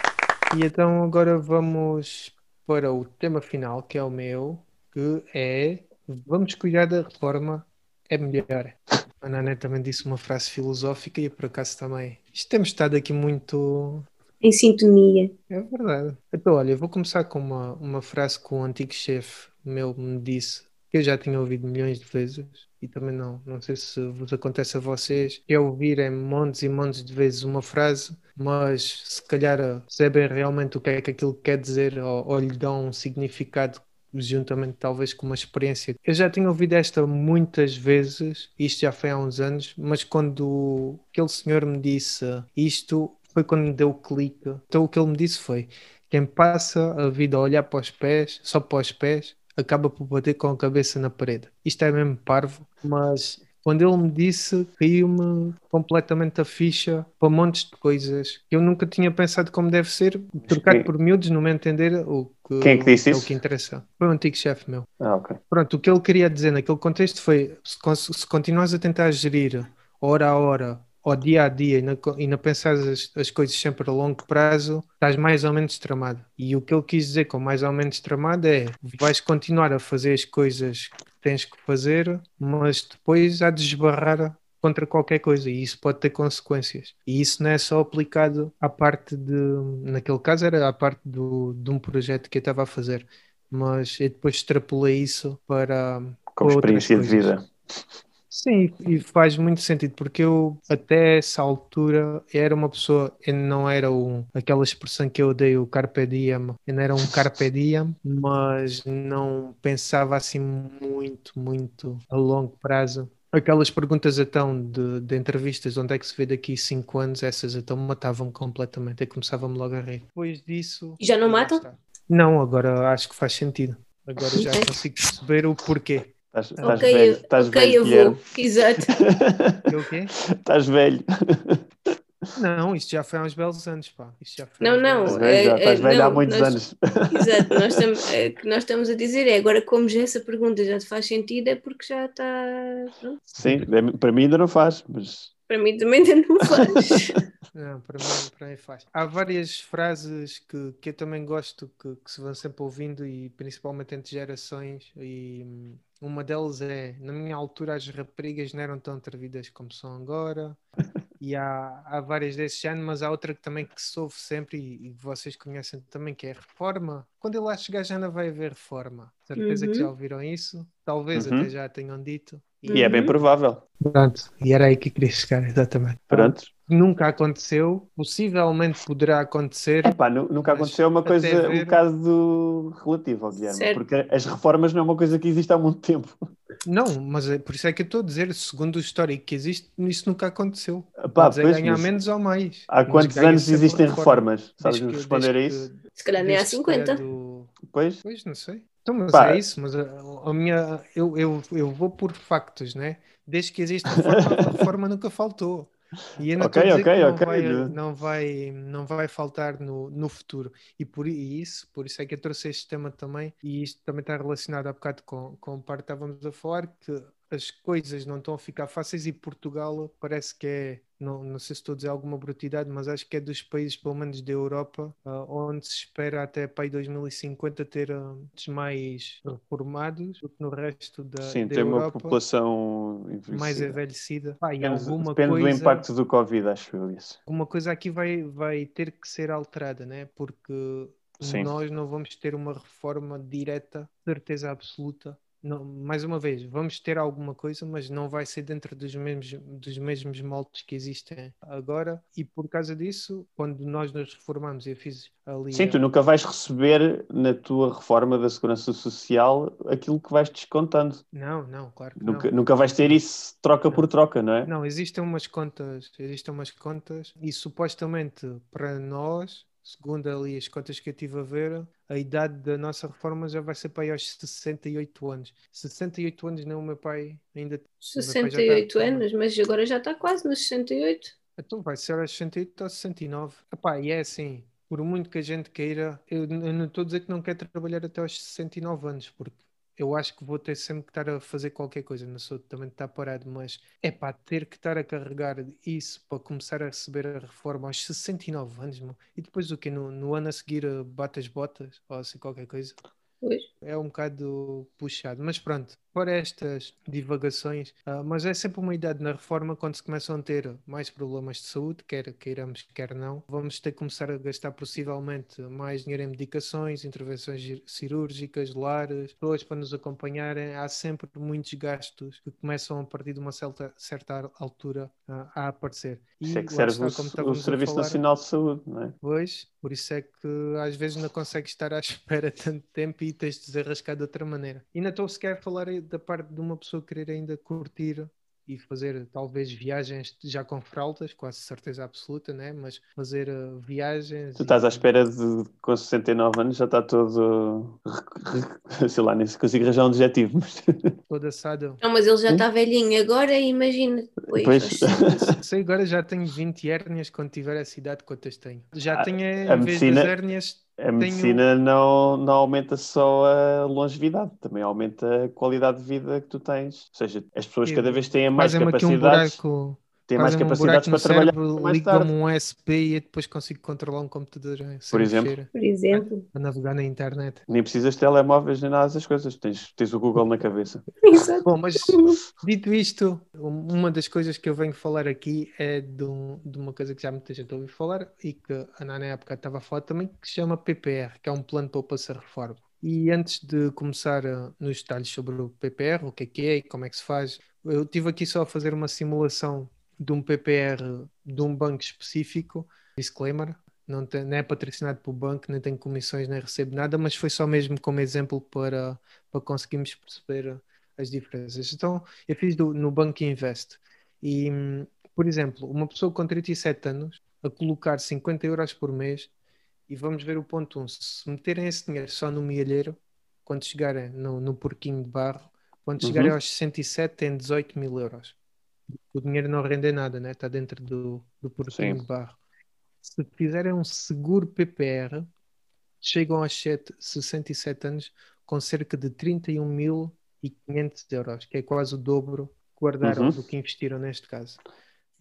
E então agora vamos para o tema final, que é o meu, que é vamos cuidar da reforma, é melhor. A Nané também disse uma frase filosófica e por acaso também. Isto temos estado aqui muito. Em sintonia. É verdade. Então, olha, vou começar com uma, uma frase que um antigo chefe meu me disse, que eu já tinha ouvido milhões de vezes, e também não, não sei se vos acontece a vocês, é ouvirem montes e montes de vezes uma frase, mas se calhar eh, percebem realmente o que é que aquilo quer dizer, ou, ou lhe dão um significado juntamente talvez com uma experiência. Eu já tinha ouvido esta muitas vezes, isto já foi há uns anos, mas quando aquele senhor me disse isto, foi quando me deu o clique. Então o que ele me disse foi: quem passa a vida a olhar para os pés, só para os pés, acaba por bater com a cabeça na parede. Isto é mesmo parvo, mas quando ele me disse, caiu-me completamente a ficha para montes de coisas que eu nunca tinha pensado como deve ser, trocado por miúdos, no meu entender, o que Quem é que disse é o isso? que interessa. Foi um antigo chefe meu. Ah, ok. Pronto, o que ele queria dizer naquele contexto foi: se, se continuas a tentar gerir hora a hora, ao dia a dia, e não, e não pensares as, as coisas sempre a longo prazo, estás mais ou menos tramado. E o que ele quis dizer com mais ou menos tramado é: vais continuar a fazer as coisas que tens que fazer, mas depois há de esbarrar contra qualquer coisa e isso pode ter consequências. E isso não é só aplicado à parte de, naquele caso era à parte do, de um projeto que eu estava a fazer, mas eu depois extrapolei isso para Como para outras experiência de vida. Sim, e faz muito sentido, porque eu até essa altura era uma pessoa, eu não era um, aquela expressão que eu odeio, o carpe diem, eu não era um carpe diem, mas não pensava assim muito, muito a longo prazo. Aquelas perguntas então de, de entrevistas, onde é que se vê daqui cinco anos, essas então matavam-me completamente, eu começava-me logo a rir. Depois disso... E já não matam? Não, agora acho que faz sentido. Agora já consigo perceber o porquê. Estás, estás Ok, velho. eu- Estás ok, velho, eu Guilherme. vou. [LAUGHS] Exato. O quê? Estás velho. Não, isto já foi há uns belos anos, pá. Isto já foi Não, não, Estás velho, é, estás é, velho há muitos nós- anos. [LAUGHS] Exato. Nós estamos, é, o que nós estamos a dizer é agora, como já essa pergunta já te faz sentido, é porque já está. Pronto. Sim, é- para mim ainda não faz, mas Para mim também ainda não faz. [LAUGHS] Não, para mim, para mim faz. Há várias frases que, que eu também gosto que, que se vão sempre ouvindo e principalmente entre gerações e hum, uma delas é na minha altura as raparigas não eram tão atrevidas como são agora [LAUGHS] e há, há várias desse género, mas há outra que também que se ouve sempre e, e vocês conhecem também que é reforma. Quando ele lá chegar já não vai haver reforma. Certeza que Uhum. já ouviram isso? Talvez Uhum. até já tenham dito. e é bem Uhum. provável. Pronto, e era aí que queria chegar, exatamente. Pronto. Nunca aconteceu, possivelmente poderá acontecer. Epá, nu- nunca aconteceu uma até coisa, ver- um caso relativo Guilherme, Certo. porque as reformas não é uma coisa que existe há muito tempo. Não, mas é por isso é que eu estou a dizer, segundo o histórico que existe, isso nunca aconteceu. Epá, Podes é pois, ganhar mas menos ou mais. há quantos anos existem uma reforma. reformas? Sabes Desde que- responder a isso? Se calhar nem há desde que se calhar 50. do- Pois, Pois, não sei. Então, mas Pá. é isso, mas a, a minha, eu, eu, eu vou por factos, né? Desde que existe reforma, a reforma [LAUGHS] nunca faltou. E estou Ok, não, ok. vai, não, vai, não vai faltar no, no futuro. E por i- isso, por isso é que eu trouxe este tema também, e isto também está relacionado há bocado com, com o parte que estávamos a falar, que as coisas não estão a ficar fáceis e Portugal parece que é, não, não sei se estou a dizer alguma brutalidade, mas acho que é dos países, pelo menos da Europa, ah, onde se espera até para aí 2050 ter ah, mais reformados do que no resto da, Sim, da tem uma Europa, população mais envelhecida. e Depende, alguma depende do coisa impacto do Covid, acho eu isso. alguma coisa aqui vai, vai ter que ser alterada, né? Porque Sim. nós não vamos ter uma reforma direta, certeza absoluta. Não, mais uma vez, vamos ter alguma coisa, mas não vai ser dentro dos mesmos, dos mesmos moldes que existem agora. E por causa disso, quando nós nos reformamos, eu fiz ali. Sim, a- tu nunca vais receber na tua reforma da Segurança Social aquilo que vais descontando. Não, não, claro que Nunca, não. nunca vais ter isso troca Não. por troca, não é? Não, existem umas contas, existem umas contas e supostamente para nós, segundo ali as contas que eu estive a ver, a idade da nossa reforma já vai ser para aí aos 68 anos. 68 anos nem o meu pai ainda. o meu pai já está 68 reformado. anos, mas agora já está quase nos 68. Então vai ser aos 68 ou 69. Epá, e é assim, por muito que a gente queira, eu, eu não estou a dizer que não quero trabalhar até aos 69 anos, porque eu acho que vou ter sempre que estar a fazer qualquer coisa, não sou de estar parado, mas é pá, ter que estar a carregar isso para começar a receber a reforma aos 69 anos, meu. e depois o que no, no ano a seguir eh, bate as botas, ou assim qualquer coisa. Pois. É um bocado puxado, mas pronto, fora estas divagações, ah, mas é sempre uma idade na reforma quando se começam a ter mais problemas de saúde, quer queiramos, quer não, vamos ter que começar a gastar possivelmente mais dinheiro em medicações, intervenções gi- cirúrgicas, lares, pessoas para nos acompanharem, há sempre muitos gastos que começam a partir de uma certa, certa altura ah, a aparecer. Isso é que serve está, o, o Serviço falar, Nacional de Saúde, não é? Pois, por isso é que às vezes não consegues estar à [LAUGHS] espera tanto tempo e tens de desenrascar de outra maneira. E não estou sequer a falar da parte de uma pessoa querer ainda curtir e fazer talvez viagens já com fraldas, quase certeza absoluta, né? Mas fazer uh, viagens. Tu estás à e- espera de, com 69 anos, já está todo. Sei lá, nem se consigo arranjar um adjetivo, mas. [LAUGHS] todo assado. Não, mas ele já Hum? está velhinho agora, imagina. Depois, Pois. 60. Sei, [LAUGHS] agora já tenho 20 hérnias quando tiver essa idade, quantas tenho? Já Ah, tenho, em vez medicina- das hérnias, A medicina não, não aumenta só a longevidade, também aumenta a qualidade de vida que tu tens. Ou seja, as pessoas cada vez têm mais aqui um capacidades, buraco. Têm mais um capacidades buraco para trabalhar tarde. um SP e eu depois consigo controlar um computador sem Por exemplo. mexer, Por exemplo. para navegar na internet. Nem precisas de telemóveis nem nada dessas coisas, tens, tens o Google na cabeça. [LAUGHS] Exato. Bom, mas dito isto, um- uma das coisas que eu venho falar aqui é de, um- de uma coisa que já muita gente ouviu falar e que a Nana na época estava a falar também, que se chama PPR, que é um plano de poupança reforma. E antes de começar eh, nos detalhes sobre o PPR, o que é que é e como é que se faz, eu tive aqui só a fazer uma simulação de um PPR de um banco específico, disclaimer, não, tem, não é patrocinado pelo banco, nem tem comissões, nem recebe nada, mas foi só mesmo como exemplo para, para conseguirmos perceber as diferenças. Então, eu fiz do- no Banco Invest e, por exemplo, uma pessoa com 37 anos a colocar 50 euros por mês e vamos ver o ponto 1. Se meterem esse dinheiro só no milheiro, quando chegarem no, no porquinho de barro, quando chegarem Uhum. aos 67 tem 18 mil euros. O dinheiro não rende nada, né? está dentro do, do porquinho Sim. de barro. Se fizerem um seguro PPR, chegam aos sete- 67 anos com cerca de 31.500 euros, que é quase o dobro que guardaram Uhum. do que investiram neste caso.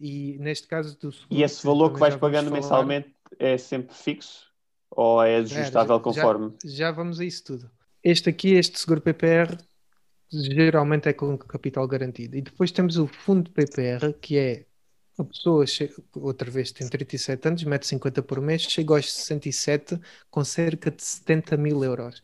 E neste caso do seguro, E esse valor que vais já pagando falar- mensalmente é sempre fixo? Ou é ajustável já- conforme? Já vamos a isso tudo. Este aqui, este seguro PPR, geralmente é com capital garantido. E depois temos o fundo PPR, que é a pessoa, che- outra vez, tem 37 anos, mete 50 por mês, chega aos 67 com cerca de 70 mil euros.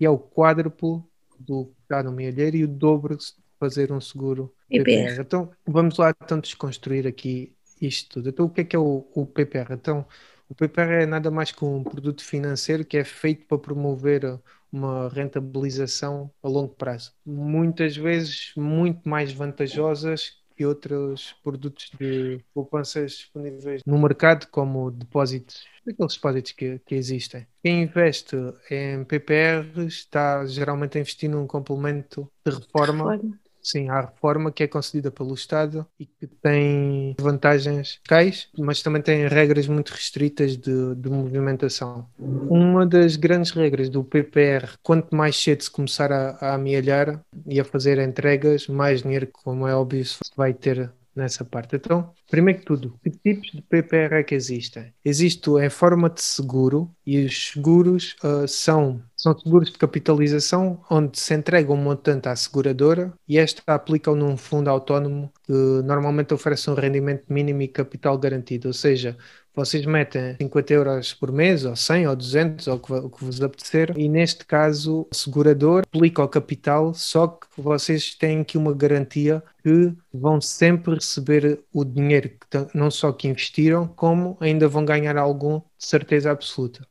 E é o quádruplo do que está no milheiro e o dobro de fazer um seguro PPR. PPR. Então, vamos lá então desconstruir aqui isto tudo. Então, o que é que é o, o PPR? Então, o PPR é nada mais que um produto financeiro que é feito para promover uma rentabilização a longo prazo. Muitas vezes muito mais vantajosas que outros produtos de poupanças disponíveis no mercado, como depósitos, aqueles depósitos que, que existem. Quem investe em PPR está geralmente a investir num complemento de reforma Sim, há reforma que é concedida pelo Estado e que tem vantagens fiscais, mas também tem regras muito restritas de, de, movimentação. Uma das grandes regras do PPR, quanto mais cedo se começar a, a amealhar e a fazer entregas, mais dinheiro, como é óbvio, se vai ter nessa parte. Então, primeiro que tudo, que tipos de PPR é que existem? Existe em forma de seguro e os seguros uh, são, são seguros de capitalização onde se entrega um montante à seguradora e esta aplica num fundo autónomo que normalmente oferece um rendimento mínimo e capital garantido, ou seja, vocês metem 50 euros por mês, ou 100, ou 200, ou o que, vos apetecer, e neste caso o segurador aplica o capital, só que vocês têm aqui uma garantia que vão sempre receber o dinheiro que não só que investiram, como ainda vão ganhar algum de certeza absoluta.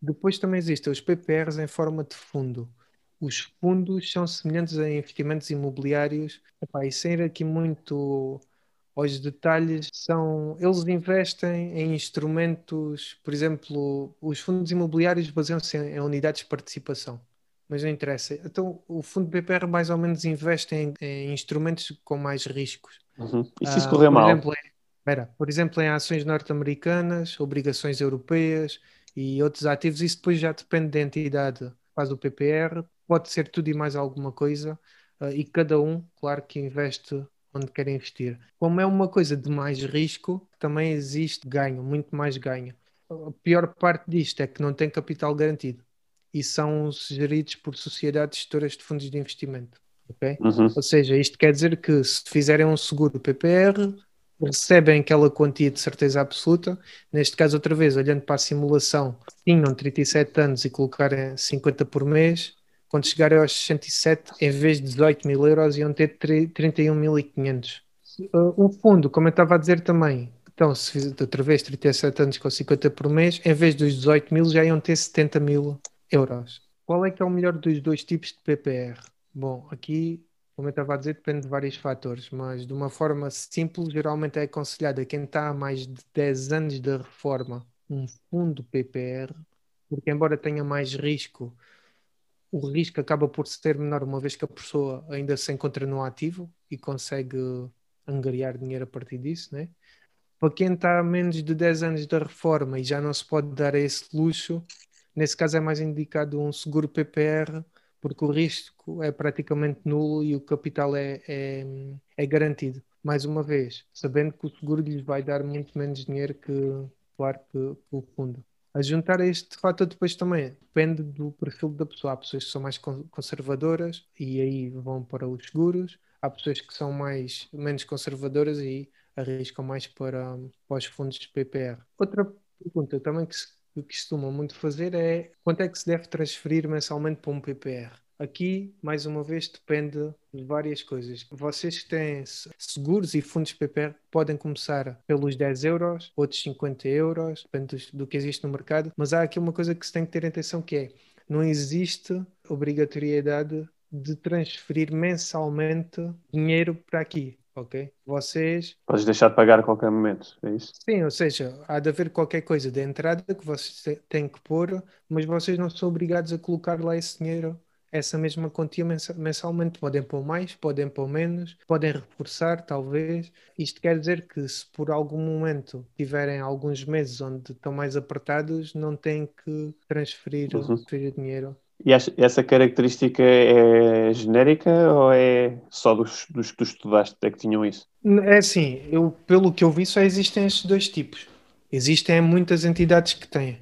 Depois também existem os PPRs em forma de fundo. Os fundos são semelhantes a investimentos imobiliários. Epá, e sem ir aqui muito os detalhes são. Eles investem em instrumentos, por exemplo, os fundos imobiliários baseiam-se em, em, unidades de participação, mas não interessa. Então, o fundo BPR mais ou menos investe em, em instrumentos com mais riscos. Uhum. E se isso uh, correr mal? Exemplo, em, espera, por exemplo, em ações norte-americanas, obrigações europeias e outros ativos, isso depois já depende da entidade faz o PPR, pode ser tudo e mais alguma coisa, uh, e cada um, claro, que investe onde querem investir. Como é uma coisa de mais risco, também existe ganho, muito mais ganho. A pior parte disto é que não tem capital garantido e são geridos por sociedades gestoras de fundos de investimento. Okay? Uhum. Ou seja, isto quer dizer que se fizerem um seguro PPR, recebem aquela quantia de certeza absoluta. Neste caso, outra vez, olhando para a simulação, tinham 37 anos e colocarem 50 por mês, quando chegarem aos 67, em vez de 18 mil euros, iam ter 31.500. Uh, o fundo, como eu estava a dizer também, então, se fizer outra vez 37 anos com 50 por mês, em vez dos 18 mil, já iam ter 70 mil euros. Qual é que é o melhor dos dois tipos de PPR? Bom, aqui, como eu estava a dizer, depende de vários fatores, mas de uma forma simples, geralmente é aconselhado a quem está há mais de 10 anos da reforma um fundo PPR, porque embora tenha mais risco o risco acaba por ser menor uma vez que a pessoa ainda se encontra no ativo e consegue angariar dinheiro a partir disso, né? Para quem está a menos de 10 anos da reforma e já não se pode dar esse luxo, nesse caso é mais indicado um seguro PPR, porque o risco é praticamente nulo e o capital é, é, é garantido. Mais uma vez, sabendo que o seguro lhes vai dar muito menos dinheiro que, claro, que, que o fundo. A juntar a este fator depois também depende do perfil da pessoa. Há pessoas que são mais conservadoras e aí vão para os seguros. Há pessoas que são mais menos conservadoras e arriscam mais para, para os fundos de PPR. Outra pergunta também que se costuma muito fazer é quanto é que se deve transferir mensalmente para um PPR? Aqui, mais uma vez, depende de várias coisas. Vocês que têm seguros e fundos PPR podem começar pelos 10 euros, outros 50 euros, depende do que existe no mercado, mas há aqui uma coisa que se tem que ter atenção que é, não existe obrigatoriedade de transferir mensalmente dinheiro para aqui ok? Vocês. Podes deixar de pagar a qualquer momento, é isso? Sim, ou seja, há de haver qualquer coisa de entrada que vocês têm que pôr, mas vocês não são obrigados a colocar lá esse dinheiro essa mesma quantia mensalmente. Podem pôr mais, podem pôr menos, podem reforçar, talvez. Isto quer dizer que se por algum momento tiverem alguns meses onde estão mais apertados, não têm que transferir, uhum. transferir dinheiro. E essa característica é genérica ou é só dos, dos que tu estudaste é que tinham isso? É assim, eu, pelo que eu vi, só existem estes dois tipos. Existem muitas entidades que têm.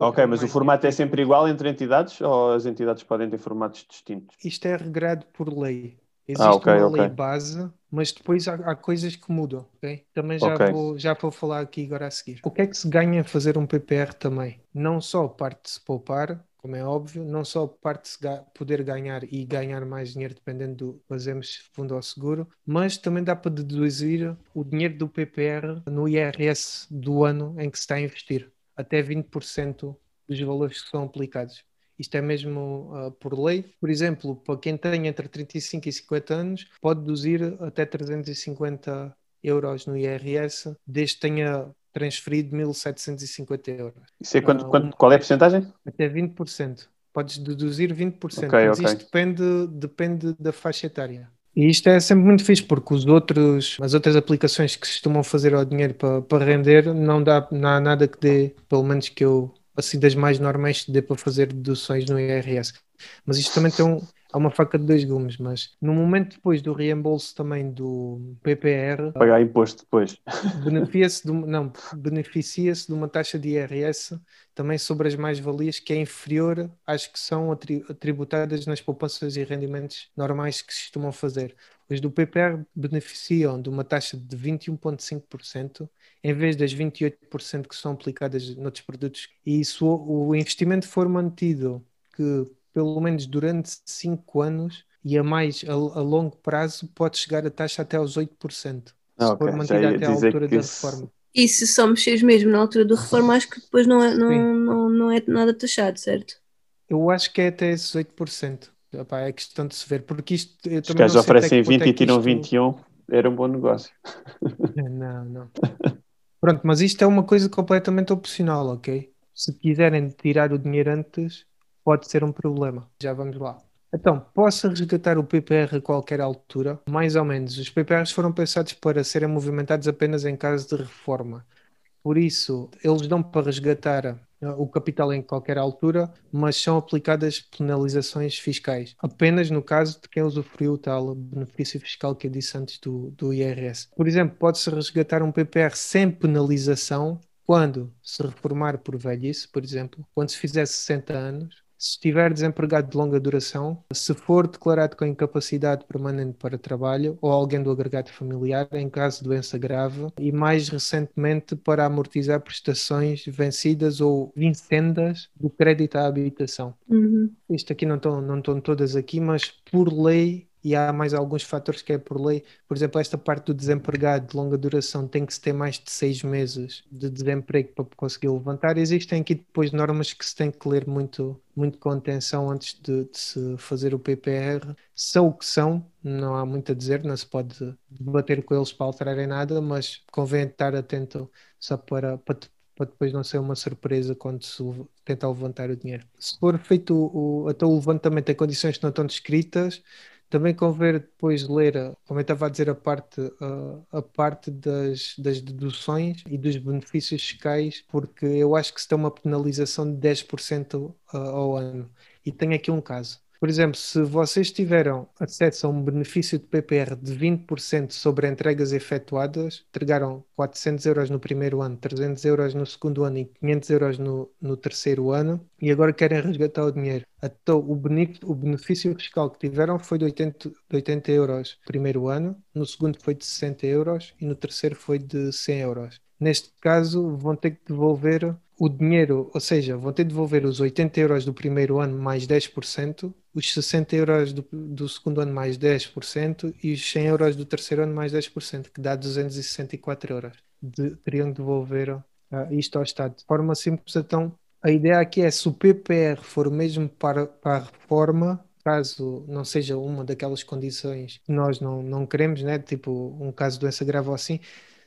Ok, mas o formato é sempre igual entre entidades ou as entidades podem ter formatos distintos? Isto é regrado por lei. Existe ah, okay, uma okay. lei base, mas depois há, há, coisas que mudam, ok? Também já, okay. vou, já vou falar aqui agora a seguir. O que é que se ganha fazer um PPR também? Não só parte de se poupar, como é óbvio, não só parte de se poder ganhar e ganhar mais dinheiro dependendo do fazemos fundo ao seguro, mas também dá para deduzir o dinheiro do PPR no IRS do ano em que se está a investir até 20% dos valores que são aplicados. Isto é mesmo uh, por lei. Por exemplo, para quem tem entre 35 e 50 anos, pode deduzir até 350 euros no IRS, desde que tenha transferido 1.750 euros. Isso é quanto, uh, quanto, qual é a porcentagem? Até 20%. Podes deduzir 20%, okay, mas okay. isto depende, depende da faixa etária. E isto é sempre muito fixe, porque os outros, as outras aplicações que costumam fazer ao dinheiro para, para render, não dá, não há nada que dê, pelo menos que eu, assim das mais normais, dê para fazer deduções no IRS. Mas isto também tem um, há uma faca de dois gumes, mas no momento depois do reembolso também do PPR pagar imposto depois [LAUGHS] beneficia-se de, não, beneficia-se de uma taxa de IRS também sobre as mais-valias que é inferior às que são tributadas nas poupanças e rendimentos normais que se costumam fazer. Os do PPR beneficiam de uma taxa de 21,5% em vez das 28% que são aplicadas noutros produtos. E se o investimento for mantido que pelo menos durante 5 anos e a mais a, a, longo prazo pode chegar a taxa até aos 8%. Se okay. for mantida até à altura da isso... reforma. E se só mexeres mesmo na altura da reforma, acho que depois não é, não, não, não é nada taxado, certo? Eu acho que é até esses 8%. Epá, é questão de se ver, porque isto. Os caras oferecem 20 é e tiram isto... 21, era um bom negócio. [LAUGHS] Não, não. Pronto, mas isto é uma coisa completamente opcional, ok? Se quiserem tirar o dinheiro antes, pode ser um problema. Já vamos lá. Então, posso resgatar o PPR a qualquer altura? Mais ou menos. Os PPRs foram pensados para serem movimentados apenas em caso de reforma. Por isso, eles dão para resgatar uh, o capital em qualquer altura, mas são aplicadas penalizações fiscais, apenas no caso de quem usufruiu o tal benefício fiscal que eu disse antes do, do IRS. Por exemplo, pode-se resgatar um PPR sem penalização quando se reformar por velhice, por exemplo, quando se fizer 60 anos, se estiver desempregado de longa duração, se for declarado com incapacidade permanente para trabalho ou alguém do agregado familiar em caso de doença grave e mais recentemente para amortizar prestações vencidas ou vincendas do crédito à habitação. Uhum. Isto aqui não estão, não estão todas aqui, mas por lei e há mais alguns fatores que é por lei. Por exemplo, esta parte do desempregado de longa duração tem que se ter mais de seis meses de desemprego para conseguir levantar. Existem aqui depois normas que se tem que ler muito, muito com atenção antes de, de se fazer o PPR. São o que são, não há muito a dizer, não se pode debater com eles para alterarem nada, mas convém estar atento só para, para para depois não ser uma surpresa quando se tenta levantar o dinheiro. Se for feito o, até o levantamento em condições que não estão descritas, também convém depois ler, como eu estava a dizer, a parte, a, a parte das, das deduções e dos benefícios fiscais, porque eu acho que se tem uma penalização de 10% ao ano. E tenho aqui um caso. Por exemplo, se vocês tiveram acesso a um benefício de PPR de 20% sobre entregas efetuadas, entregaram 400 euros no primeiro ano, 300 euros no segundo ano e 500 euros no, no terceiro ano, e agora querem resgatar o dinheiro. Então, o benefício, o benefício fiscal que tiveram foi de 80, de 80 euros no primeiro ano, no segundo foi de 60 euros e no terceiro foi de 100 euros. Neste caso, vão ter que devolver o dinheiro, ou seja, vão ter de devolver os 80 euros do primeiro ano mais 10%, os 60 euros do, do segundo ano mais 10% e os 100 euros do terceiro ano mais 10%, que dá 264 euros. De, teriam de devolver uh, isto ao Estado. De forma simples, então, a ideia aqui é se o PPR for mesmo para, para a reforma, caso não seja uma daquelas condições que nós não, não queremos, né? tipo um caso de doença grave ou assim,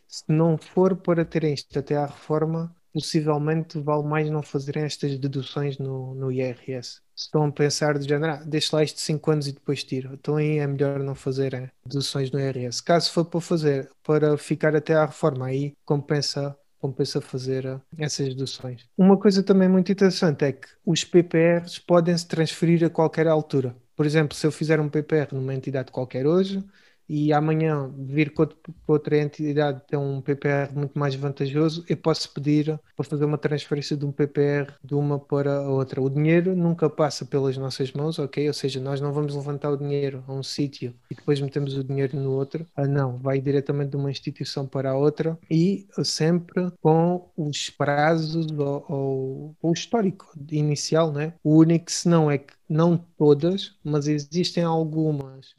se não for para terem isto até à reforma, possivelmente vale mais não fazerem estas deduções no, no IRS. Se estão a pensar de género, ah, deixa lá estes 5 anos e depois tiro. Então aí é melhor não fazerem deduções no IRS. Caso for para fazer, para ficar até à reforma, aí compensa compensa fazer essas deduções. Uma coisa também muito interessante é que os PPRs podem se transferir a qualquer altura. Por exemplo, se eu fizer um PPR numa entidade qualquer hoje, e amanhã vir com outra entidade ter um PPR muito mais vantajoso, eu posso pedir para fazer uma transferência de um PPR de uma para a outra. O dinheiro nunca passa pelas nossas mãos, ok? Ou seja, nós não vamos levantar o dinheiro a um sítio e depois metemos o dinheiro no outro. Ah, não, vai diretamente de uma instituição para a outra e sempre com os prazos ou, ou o histórico inicial, né? O único senão é que não todas, mas existem algumas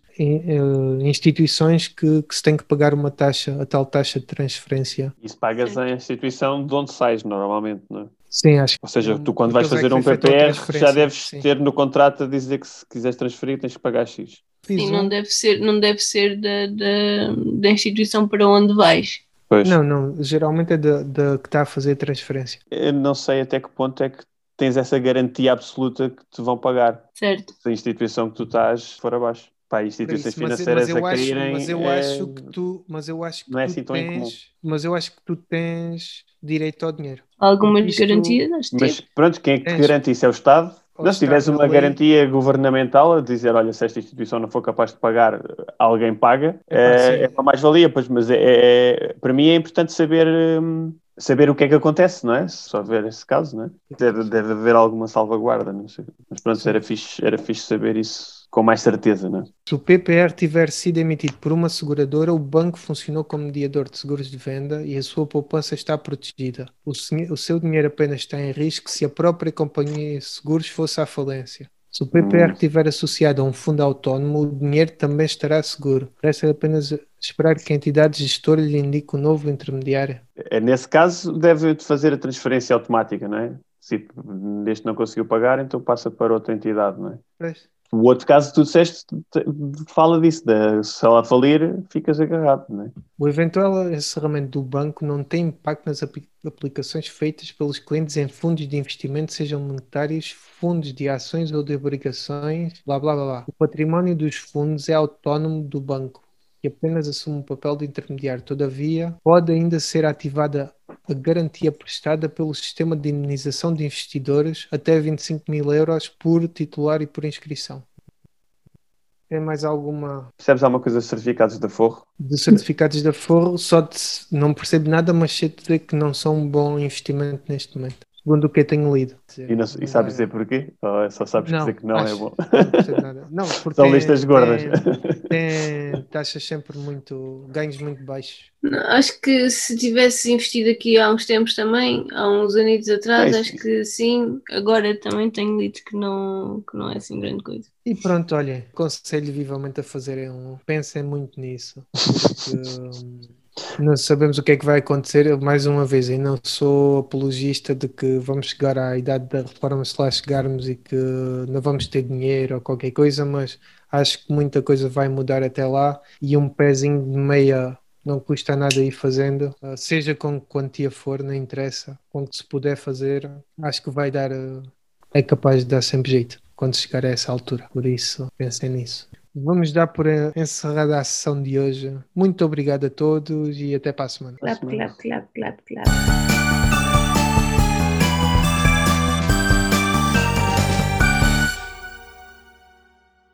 instituições que, que, se tem que pagar uma taxa, a tal taxa de transferência. Isso pagas a instituição de onde sais normalmente, não é? Sim, acho Ou seja, tu quando vais é fazer que um PPR já deves sim. ter no contrato a dizer que se quiseres transferir tens que pagar X. Sim, não deve ser, não deve ser da, da, da instituição para onde vais. Pois. Não, não, geralmente é da, da que está a fazer a transferência. Eu não sei até que ponto é que tens essa garantia absoluta que te vão pagar Certo. se a instituição que tu estás for abaixo. Pá, instituições isso, mas, financeiras mas eu a acho, caírem mas eu é- acho que tu, mas eu acho que não é tu assim tão incomum. tens, mas eu acho que tu tens direito ao dinheiro. Algumas Isto- garantias, acho que Mas pronto, quem é que te Tens. garante isso? É o Estado? Não, se tiveres uma lei. garantia governamental a dizer, olha, se esta instituição não for capaz de pagar, alguém paga, É pá, é, é uma mais-valia, pois, mas é, é- para mim é importante saber, hum, saber o que é que acontece, não é? Se só ver esse caso, não é? Deve, deve haver alguma salvaguarda, não sei. Mas pronto, era fixe, era fixe saber isso com mais certeza, não é? Se o PPR tiver sido emitido por uma seguradora, o banco funcionou como mediador de seguros de venda e a sua poupança está protegida. O, o seu dinheiro apenas está em risco se a própria companhia de seguros fosse à falência. Se o PPR Hum. estiver associado a um fundo autónomo, o dinheiro também estará seguro. Resta apenas esperar que a entidade gestora lhe indique o novo intermediário. É, Nesse caso, deve fazer a transferência automática, não é? Se este não conseguiu pagar, então passa para outra entidade, não é? Pois. O outro caso que tu disseste te- fala disso, da, se ela falir, ficas agarrado, não é? O eventual encerramento do banco não tem impacto nas apli- aplicações feitas pelos clientes em fundos de investimento, sejam monetários, fundos de ações ou de obrigações, blá blá blá. blá. O património dos fundos é autónomo do banco e apenas assume o papel de intermediário. Todavia, pode ainda ser ativada a garantia prestada pelo sistema de indemnização de investidores até 25 mil euros por titular e por inscrição. Tem mais alguma Percebes alguma coisa de certificados de forro? de certificados da Forro, só de, não percebo nada, mas sei dizer que não são um bom investimento neste momento, segundo o que eu tenho lido. E, não, e sabes dizer porquê? Ou é só sabes Não, dizer que não é acho- bom? Não. [LAUGHS] Não, porque São listas gordas. Tem, [LAUGHS] tem taxas sempre muito, ganhos muito baixos. Acho que se tivesse investido aqui há uns tempos também, há uns anos atrás, É, acho que sim. Agora também tenho lido que não, que não é assim grande coisa. E pronto, olhem, aconselho vivamente a fazerem um. Pensem muito nisso, porque hum, não sabemos o que é que vai acontecer. Eu, Mais uma vez, eu não sou apologista de que vamos chegar à idade da reforma se lá chegarmos e que não vamos ter dinheiro ou qualquer coisa, mas acho que muita coisa vai mudar até lá e um pezinho de meia. Não custa nada ir fazendo, uh, seja com quantia for, não interessa, com que se puder fazer, acho que vai dar, uh, é capaz de dar sempre jeito quando chegar a essa altura. Por isso, pensem nisso. Vamos dar por encerrada a sessão de hoje. Muito obrigado a todos e até para a semana. Clap, clap, clap, clap, clap.